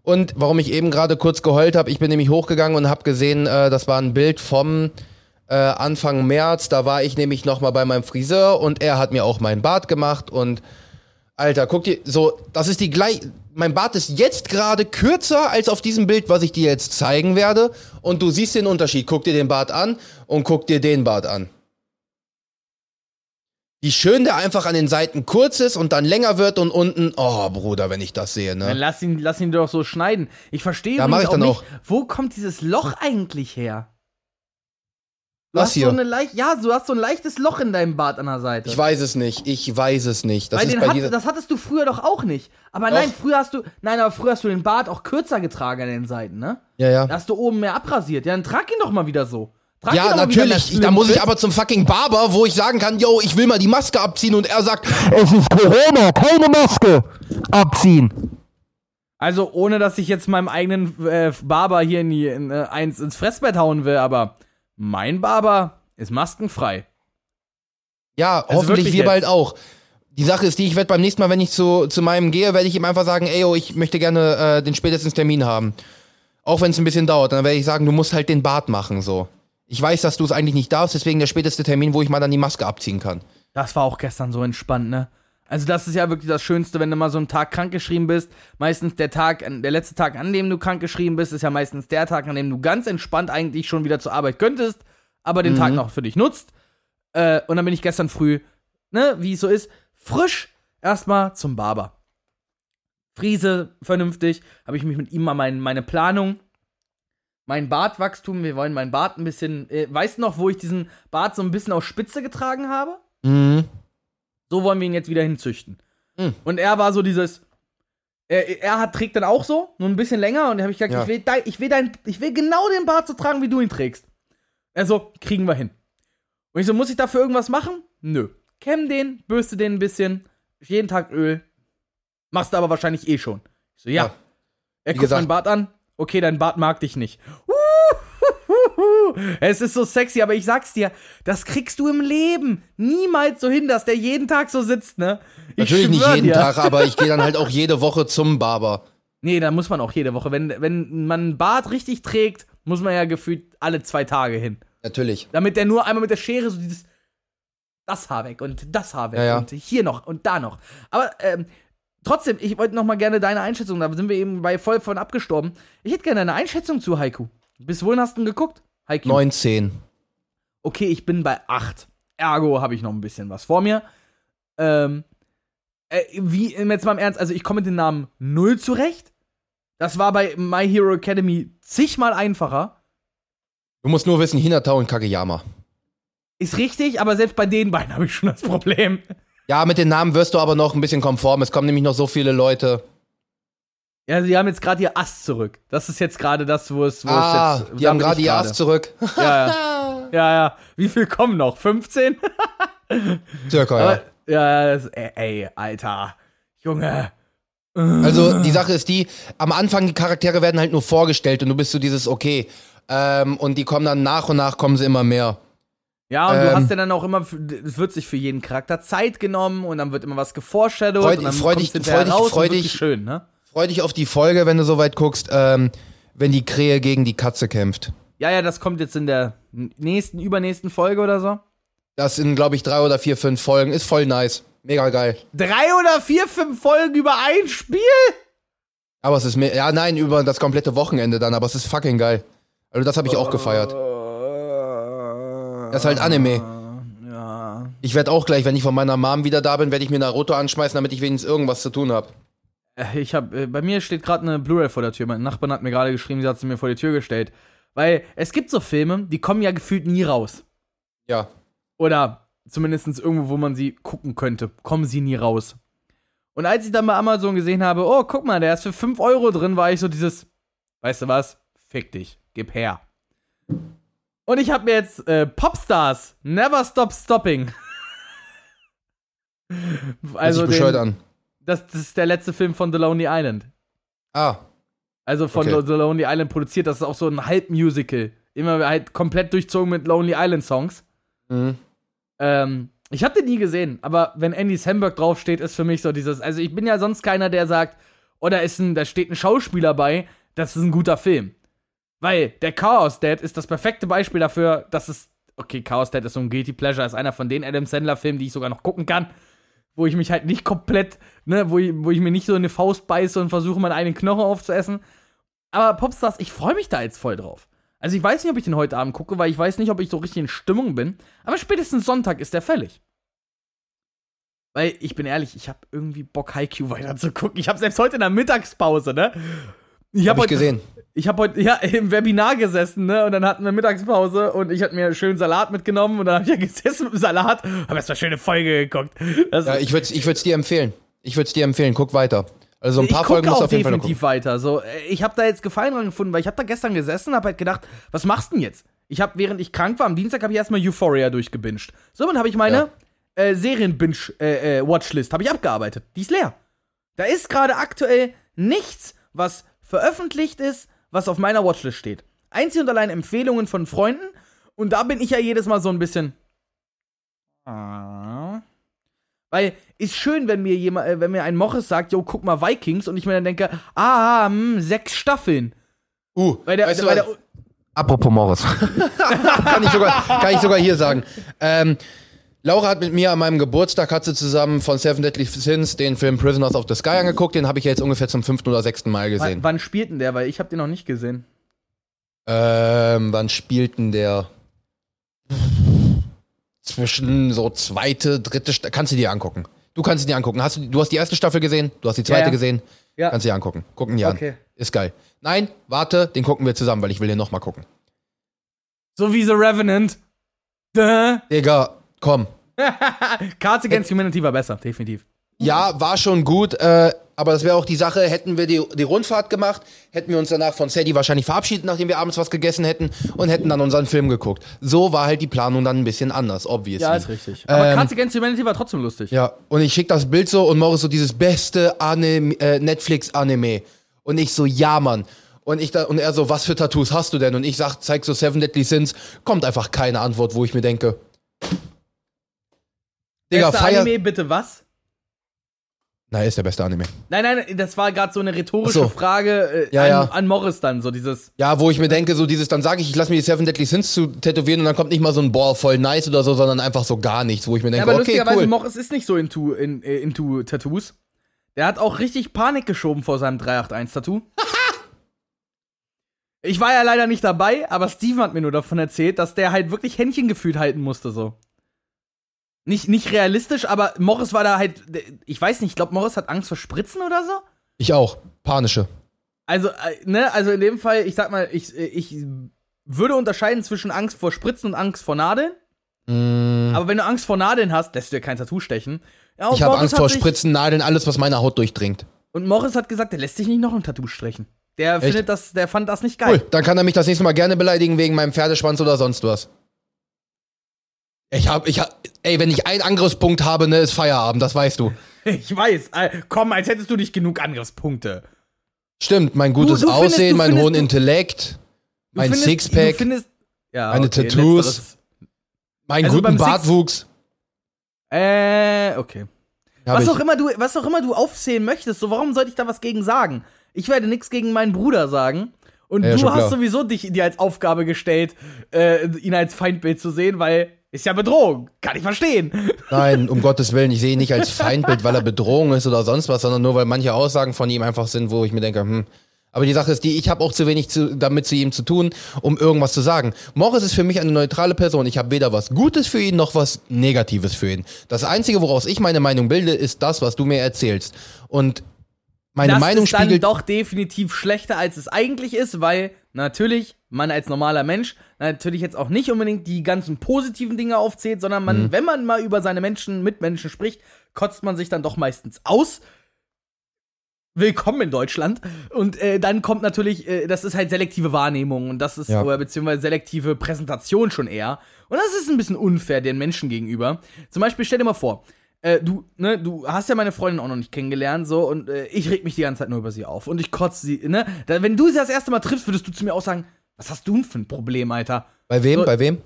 Und warum ich eben gerade kurz geheult habe, ich bin nämlich hochgegangen und habe gesehen, äh, das war ein Bild vom äh, Anfang März, da war ich nämlich nochmal bei meinem Friseur und er hat mir auch meinen Bart gemacht und Alter, guck dir, so, das ist die gleich, mein Bart ist jetzt gerade kürzer als auf diesem Bild, was ich dir jetzt zeigen werde und du siehst den Unterschied. Guck dir den Bart an und guck dir den Bart an. Wie schön der einfach an den Seiten kurz ist und dann länger wird und unten, oh Bruder, wenn ich das sehe, Dann ne? lass ihn, lass ihn doch so schneiden. Ich verstehe Ja, mach ich auch dann nicht, auch. wo kommt dieses Loch eigentlich her? Du Was hast hier? So eine leicht, ja, du hast so ein leichtes Loch in deinem Bart an der Seite. Ich weiß es nicht, ich weiß es nicht. Das Weil ist den bei hat, das hattest du früher doch auch nicht. Aber Doch. nein, früher hast du, nein, aber früher hast du den Bart auch kürzer getragen an den Seiten, ne? ja, ja. Da hast du oben mehr abrasiert. Ja, dann trag ihn doch mal wieder so. Trag ihn Ja, doch mal wieder natürlich. mehr Da muss ich aber zum fucking Barber, wo ich sagen kann, yo, ich will mal die Maske abziehen und er sagt, Es ist Corona, keine Maske. Abziehen. Also, ohne dass ich jetzt meinem eigenen äh, Barber hier in die, in, äh, eins ins Fressbett hauen will, aber mein Barber ist maskenfrei. Ja, Also hoffentlich wir jetzt. bald auch. Die Sache ist die, ich werde beim nächsten Mal, wenn ich zu, zu meinem gehe, werde ich ihm einfach sagen, ey, yo, ich möchte gerne äh, den spätestens Termin haben. Auch wenn es ein bisschen dauert. Dann werde ich sagen, du musst halt den Bart machen, so. Ich weiß, dass du es eigentlich nicht darfst, deswegen der späteste Termin, wo ich mal dann die Maske abziehen kann. Das war auch gestern so entspannt, ne? Also das ist ja wirklich das Schönste, wenn du mal so einen Tag krankgeschrieben bist. Meistens der Tag, der letzte Tag, an dem du krankgeschrieben bist, ist ja meistens der Tag, an dem du ganz entspannt eigentlich schon wieder zur Arbeit könntest, aber den Tag noch für dich nutzt. Äh, und dann bin ich gestern früh, ne, wie es so ist, frisch erstmal zum Barber. Friese, vernünftig, habe ich mich mit ihm mal mein, meine Planung, mein Bartwachstum, wir wollen meinen Bart ein bisschen, äh, weißt du noch, wo ich diesen Bart so ein bisschen auf Spitze getragen habe? Mhm. So wollen wir ihn jetzt wieder hinzüchten. Hm. Und er war so dieses. Er, er hat, trägt dann auch so, nur ein bisschen länger. Und da habe ich gesagt, Ja. ich, will dein, ich, will dein, ich will genau den Bart so tragen, wie du ihn trägst. Er so, kriegen wir hin. Und ich so, muss ich dafür irgendwas machen? Nö. Kämm den, bürste den ein bisschen, jeden Tag Öl. Machst du aber wahrscheinlich eh schon. Ich so, ja. Ja. Er guckt gesagt- meinen Bart an. Okay, dein Bart mag dich nicht. Es ist so sexy, aber ich sag's dir, das kriegst du im Leben niemals so hin, dass der jeden Tag so sitzt, ne? Ich Natürlich nicht jeden dir. Tag, aber ich gehe dann halt auch jede Woche zum Barber. Nee, da muss man auch jede Woche. Wenn, wenn man einen Bart richtig trägt, muss man ja gefühlt alle zwei Tage hin. Natürlich. Damit der nur einmal mit der Schere so dieses das Haar weg und das Haar weg Ja, ja. und hier noch und da noch. Aber ähm, trotzdem, ich wollte noch mal gerne deine Einschätzung, da sind wir eben bei voll von abgestorben. Ich hätte gerne eine Einschätzung zu Haiku. Bis wohin hast du denn geguckt? Haiku. 19. Okay, ich bin bei 8. Ergo habe ich noch ein bisschen was vor mir. Ähm, äh, wie, jetzt mal im Ernst, also ich komme mit dem Namen Null zurecht. Das war bei My Hero Academy zigmal einfacher. Du musst nur wissen, Hinata und Kageyama. Ist richtig, aber selbst bei den beiden habe ich schon das Problem. Ja, mit den Namen wirst du aber noch ein bisschen konform. Es kommen nämlich noch so viele Leute. Ja, sie haben jetzt gerade ihr Ass zurück. Das ist jetzt gerade das, wo es, wo Ah, es jetzt. die haben gerade ihr Ass zurück. Ja, ja. ja, ja. Wie viel kommen noch? 15? Circa, ja. Ja, das, ey, ey, Alter. Junge. Also die Sache ist die, am Anfang die Charaktere werden halt nur vorgestellt und du bist so dieses okay. Ähm, und die kommen dann nach und nach kommen sie immer mehr. Ja, und du Ähm. hast ja dann auch immer, es wird sich für jeden Charakter Zeit genommen und dann wird immer was geforeshadowt Freu- und dann freu dich- freu dich- freu dich. schön, ne? Freu dich auf die Folge, wenn du soweit guckst, ähm, wenn die Krähe gegen die Katze kämpft. Ja, ja, das kommt jetzt in der nächsten, übernächsten Folge oder so. Das sind, glaube ich, drei oder vier, fünf Folgen. Ist voll nice. Mega geil. Drei oder vier, fünf Folgen über ein Spiel? Aber es ist mehr. Ja, nein, über das komplette Wochenende dann, aber es ist fucking geil. Also das habe ich auch gefeiert. Das ist halt Anime. Ja. Ich werde auch gleich, wenn ich von meiner Mom wieder da bin, werde ich mir Naruto anschmeißen, damit ich wenigstens irgendwas zu tun habe. Äh, Ich hab, äh, bei mir steht gerade eine Blu-ray vor der Tür. Mein Nachbarn hat mir gerade geschrieben, sie hat sie mir vor die Tür gestellt. Weil es gibt so Filme, die kommen ja gefühlt nie raus. Ja. Oder zumindest irgendwo, wo man sie gucken könnte, kommen sie nie raus. Und als ich dann bei Amazon gesehen habe, oh, guck mal, der ist für 5 Euro drin, war ich so dieses, weißt du was? Fick dich, gib her. Und ich habe mir jetzt äh, Popstars, Never Stop Stopping. Also bescheuert den, an. Das, das ist der letzte Film von The Lonely Island. Ah, Also von Okay. The Lonely Island produziert, das ist auch so ein Halbmusical. Immer halt komplett durchzogen mit Lonely Island Songs. mhm. Ähm, ich habe den nie gesehen, aber wenn Andy Samberg draufsteht, ist für mich so dieses. Also ich bin ja sonst keiner, der sagt, oder ist ein, da steht ein Schauspieler bei, das ist ein guter Film. Weil der Chaos Dad ist das perfekte Beispiel dafür, dass es. Okay, Chaos Dad ist so ein Guilty Pleasure, ist einer von den Adam Sandler-Filmen, die ich sogar noch gucken kann. Wo ich mich halt nicht komplett, ne, wo ich, wo ich mir nicht so in eine Faust beiße und versuche, meinen eigenen Knochen aufzuessen. Aber Popstars, ich freue mich da jetzt voll drauf. Also ich weiß nicht, ob ich den heute Abend gucke, weil ich weiß nicht, ob ich so richtig in Stimmung bin. Aber spätestens Sonntag ist der fällig. Weil ich bin ehrlich, ich habe irgendwie Bock, Haikyuu weiter zu gucken. Ich habe selbst heute in der Mittagspause, ne? Ich hab habe ich gesehen. Ich habe heute ja im Webinar gesessen, ne? Und dann hatten wir Mittagspause und ich hatte mir schön Salat mitgenommen und dann habe ich ja gesessen mit dem Salat, habe erst mal schöne Folge geguckt. Das, Ja, ich würde ich würd's dir empfehlen. Ich würde es dir empfehlen. Guck weiter. Also ein ich paar gucke Folgen auch auf jeden Fall definitiv weiter. So, äh, ich habe da jetzt Gefallen dran gefunden, weil ich habe da gestern gesessen, habe halt gedacht, was machst du denn jetzt? Ich habe, während ich krank war, am Dienstag habe ich erstmal Euphoria durchgebinged. Somit habe ich meine äh, Serien-Binge-Watchlist habe ich abgearbeitet. Die ist leer. Da ist gerade aktuell nichts, was veröffentlicht ist, was auf meiner Watchlist steht. Einzig und allein Empfehlungen von Freunden. Und da bin ich ja jedes Mal so ein bisschen. Ah. Weil ist schön, wenn mir jemand, äh, wenn mir ein Morris sagt, yo, guck mal Vikings und ich mir dann denke, ah, hm, sechs Staffeln. Uh, Weil der, weißt du weil der, Apropos Morris. kann, ich sogar, kann ich sogar hier sagen. Ähm, Laura hat mit mir an meinem Geburtstag, hat sie zusammen von Seven Deadly Sins den Film Prisoners of the Sky angeguckt. Den habe ich ja jetzt ungefähr zum fünften oder sechsten Mal gesehen. wann spielt denn der? Weil ich habe den noch nicht gesehen. Ähm, wann spielt denn der? Zwischen so zweite, dritte, Sta kannst du dir angucken. Du kannst sie dir angucken. Hast du, du hast die erste Staffel gesehen, du hast die zweite Ja, ja. gesehen. Ja. Kannst du dir angucken. Gucken die Okay. an. Ist geil. Nein, warte, den gucken wir zusammen, weil ich will den nochmal gucken. So wie The Revenant. Duh. Digga, komm. Cards Against Humanity war besser, definitiv. Ja, war schon gut, äh, aber das wäre auch die Sache, hätten wir die, die Rundfahrt gemacht, hätten wir uns danach von Sadie wahrscheinlich verabschiedet, nachdem wir abends was gegessen hätten und hätten dann unseren Film geguckt. So war halt die Planung dann ein bisschen anders, obviously. Ja, ist richtig. Aber Ähm, Cards Against Humanity war trotzdem lustig. Ja, und ich schick das Bild so und Morris so dieses beste Anime, äh, Netflix-Anime. Und ich so, ja, Mann. Und, ich da, und er so, was für Tattoos hast du denn? Und ich sag, zeig so Seven Deadly Sins. Kommt einfach keine Antwort, wo ich mir denke. Digga, Bester feier. Anime, bitte was? Na, ist der beste Anime. Nein, nein, das war gerade so eine rhetorische so. Frage äh, Ja, an, ja. an Morris dann, so dieses. Ja, wo ich mir denke, so dieses, dann sage ich, ich lass mir die Seven Deadly Sins zu tätowieren und dann kommt nicht mal so ein Boah, voll nice oder so, sondern einfach so gar nichts, wo ich mir Ja, denke, aber okay, lustigerweise, cool. Morris ist nicht so into, in, äh, into Tattoos. Der hat auch richtig Panik geschoben vor seinem 381-Tattoo. ich war ja leider nicht dabei, aber Steven hat mir nur davon erzählt, dass der halt wirklich Händchen gefühlt halten musste, so. Nicht, nicht realistisch, aber Morris war da halt, ich weiß nicht, ich glaube, Morris hat Angst vor Spritzen oder so. Ich auch. Panische. Also, äh, ne, also in dem Fall, ich sag mal, ich, ich würde unterscheiden zwischen Angst vor Spritzen und Angst vor Nadeln. Mm, Aber wenn du Angst vor Nadeln hast, lässt du dir kein Tattoo stechen. Ja, ich habe Angst vor Spritzen, Nadeln, alles, was meine Haut durchdringt. Und Morris hat gesagt, der lässt sich nicht noch ein Tattoo stechen. Der Echt? findet das, der fand das nicht geil. Cool, dann kann er mich das nächste Mal gerne beleidigen wegen meinem Pferdeschwanz oder sonst was. Ich hab, ich hab, ey, wenn ich einen Angriffspunkt habe, ne, ist Feierabend, das weißt du. Ich weiß. äh, Komm, als hättest du nicht genug Angriffspunkte. Stimmt, mein gutes du Aussehen, du meinen findest- hohen du- Intellekt, mein findest- Sixpack, findest, ja, meine okay, Tattoos. letzteres. meinen also guten Bartwuchs. Äh, okay. Hab Was ich. auch, immer du, was auch immer du aufzählen möchtest, so warum sollte ich da was gegen sagen? Ich werde nichts gegen meinen Bruder sagen. Und Ja, du hast klar. sowieso dich dir als Aufgabe gestellt, äh, ihn als Feindbild zu sehen, weil ist ja Bedrohung. Kann ich verstehen. Nein, um Gottes Willen, ich sehe ihn nicht als Feindbild, weil er Bedrohung ist oder sonst was, sondern nur weil manche Aussagen von ihm einfach sind, wo ich mir denke, hm. Aber die Sache ist die, ich habe auch zu wenig zu, damit zu ihm zu tun, um irgendwas zu sagen. Morris ist für mich eine neutrale Person. Ich habe weder was Gutes für ihn noch was Negatives für ihn. Das Einzige, woraus ich meine Meinung bilde, ist das, was du mir erzählst. Und meine das Meinung ist dann spiegelt. doch definitiv schlechter, als es eigentlich ist, weil natürlich man als normaler Mensch natürlich jetzt auch nicht unbedingt die ganzen positiven Dinge aufzählt, sondern man, Mhm. wenn man mal über seine Menschen, Mitmenschen spricht, kotzt man sich dann doch meistens aus. Willkommen in Deutschland. Und äh, dann kommt natürlich, äh, das ist halt selektive Wahrnehmung und das ist, Ja. oder beziehungsweise selektive Präsentation schon eher. Und das ist ein bisschen unfair den Menschen gegenüber. Zum Beispiel, stell dir mal vor, äh, du, ne, du hast ja meine Freundin auch noch nicht kennengelernt, so, und äh, ich reg mich die ganze Zeit nur über sie auf. Und ich kotze sie, ne? Da, wenn du sie das erste Mal triffst, würdest du zu mir auch sagen, was hast du denn für ein Problem, Alter? bei wem? so- Bei wem?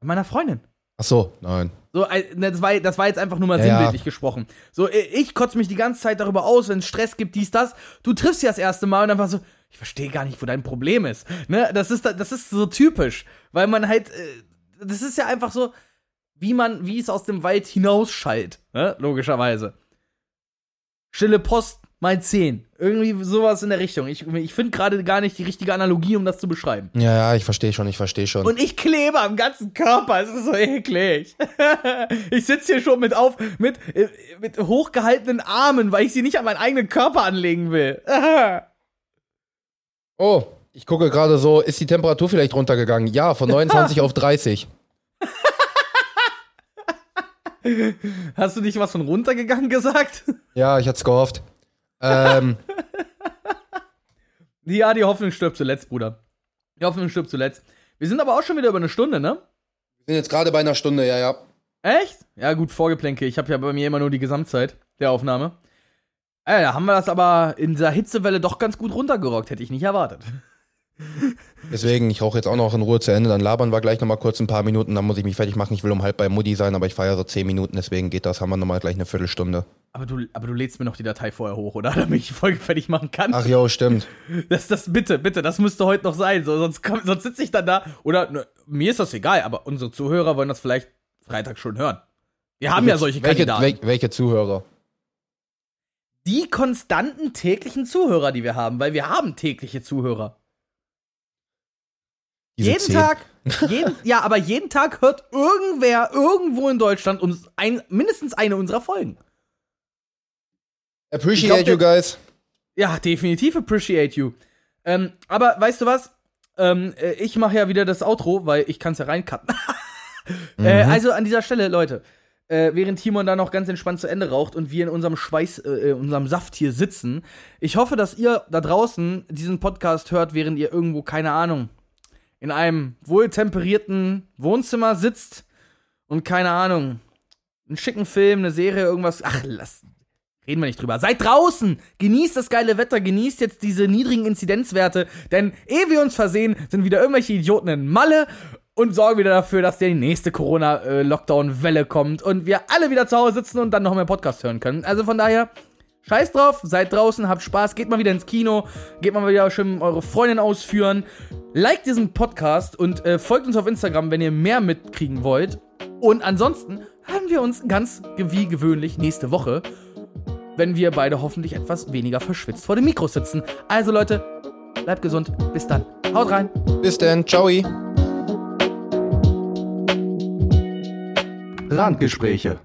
Bei meiner Freundin. Ach so, nein. So, äh, das war, das war jetzt einfach nur mal Ja, ja. sinnbildlich gesprochen. So, äh, ich kotze mich die ganze Zeit darüber aus, wenn es Stress gibt, dies, das. Du triffst sie das erste Mal und dann war so, ich verstehe gar nicht, wo dein Problem ist. Ne? Das ist, das ist so typisch, weil man halt, äh, das ist ja einfach so, wie man, wie es aus dem Wald hinausschallt, ne? logischerweise. Stille Post mal 10. Irgendwie sowas in der Richtung. Ich, ich finde gerade gar nicht die richtige Analogie, um das zu beschreiben. Ja, ja, ich verstehe schon, ich verstehe schon. Und ich klebe am ganzen Körper. Es ist so eklig. ich sitze hier schon mit auf, mit, äh, mit hochgehaltenen Armen, weil ich sie nicht an meinen eigenen Körper anlegen will. oh, ich gucke gerade so, ist die Temperatur vielleicht runtergegangen? Ja, von 29 auf 30. Hast du nicht was von runtergegangen gesagt? Ja, ich hatte es gehofft. Ähm, ja, die Hoffnung stirbt zuletzt, Bruder. Die Hoffnung stirbt zuletzt. Wir sind aber auch schon wieder über eine Stunde, ne? wir sind jetzt gerade bei einer Stunde, ja, ja. Echt? Ja, gut, Vorgeplänke. Ich habe ja bei mir immer nur die Gesamtzeit der Aufnahme. Äh, da haben wir das aber in dieser Hitzewelle doch ganz gut runtergerockt. Hätte ich nicht erwartet. Deswegen, ich rauche jetzt auch noch in Ruhe zu Ende, dann labern wir gleich nochmal kurz ein paar Minuten, dann muss ich mich fertig machen. Ich will um halb bei Mutti sein, aber ich feiere so 10 Minuten, deswegen geht das, haben wir nochmal gleich eine Viertelstunde. Aber du, aber du lädst mir noch die Datei vorher hoch, oder? Damit ich die Folge fertig machen kann. Ach jo, stimmt. Das, das, bitte, bitte, das müsste heute noch sein. So, sonst komm, sonst sitze ich dann da. Oder ne, mir ist das egal, aber unsere Zuhörer wollen das vielleicht Freitag schon hören. Wir haben ja solche welche, Kandidaten. wel- welche Zuhörer? Die konstanten täglichen Zuhörer, die wir haben, weil wir haben tägliche Zuhörer. Jeden 10. Tag, jeden, ja, aber jeden Tag hört irgendwer irgendwo in Deutschland uns ein, mindestens eine unserer Folgen. Appreciate glaub, you guys. Ja, definitiv appreciate you. Ähm, aber weißt du was? Ähm, äh, ich mache ja wieder das Outro, weil ich kann es ja reincutten. äh, also an dieser Stelle, Leute, äh, während Timon da noch ganz entspannt zu Ende raucht und wir in unserem Schweiß, äh, in unserem Saft hier sitzen, ich hoffe, dass ihr da draußen diesen Podcast hört, während ihr irgendwo, keine Ahnung, in einem wohltemperierten Wohnzimmer sitzt und keine Ahnung, einen schicken Film, eine Serie, irgendwas. Ach, lass. Reden wir nicht drüber. Seid draußen! Genießt das geile Wetter, genießt jetzt diese niedrigen Inzidenzwerte, denn ehe wir uns versehen, sind wieder irgendwelche Idioten in Malle und sorgen wieder dafür, dass die nächste Corona-Lockdown-Welle kommt und wir alle wieder zu Hause sitzen und dann noch mehr Podcast hören können. Also von daher, scheiß drauf, seid draußen, habt Spaß, geht mal wieder ins Kino, geht mal wieder schön eure Freundin ausführen, liked diesen Podcast und äh, folgt uns auf Instagram, wenn ihr mehr mitkriegen wollt. Und ansonsten hören wir uns ganz wie gewöhnlich nächste Woche wenn wir beide hoffentlich etwas weniger verschwitzt vor dem Mikro sitzen. Also Leute, bleibt gesund. Bis dann. Haut rein. Bis dann, ciao. Randgespräche.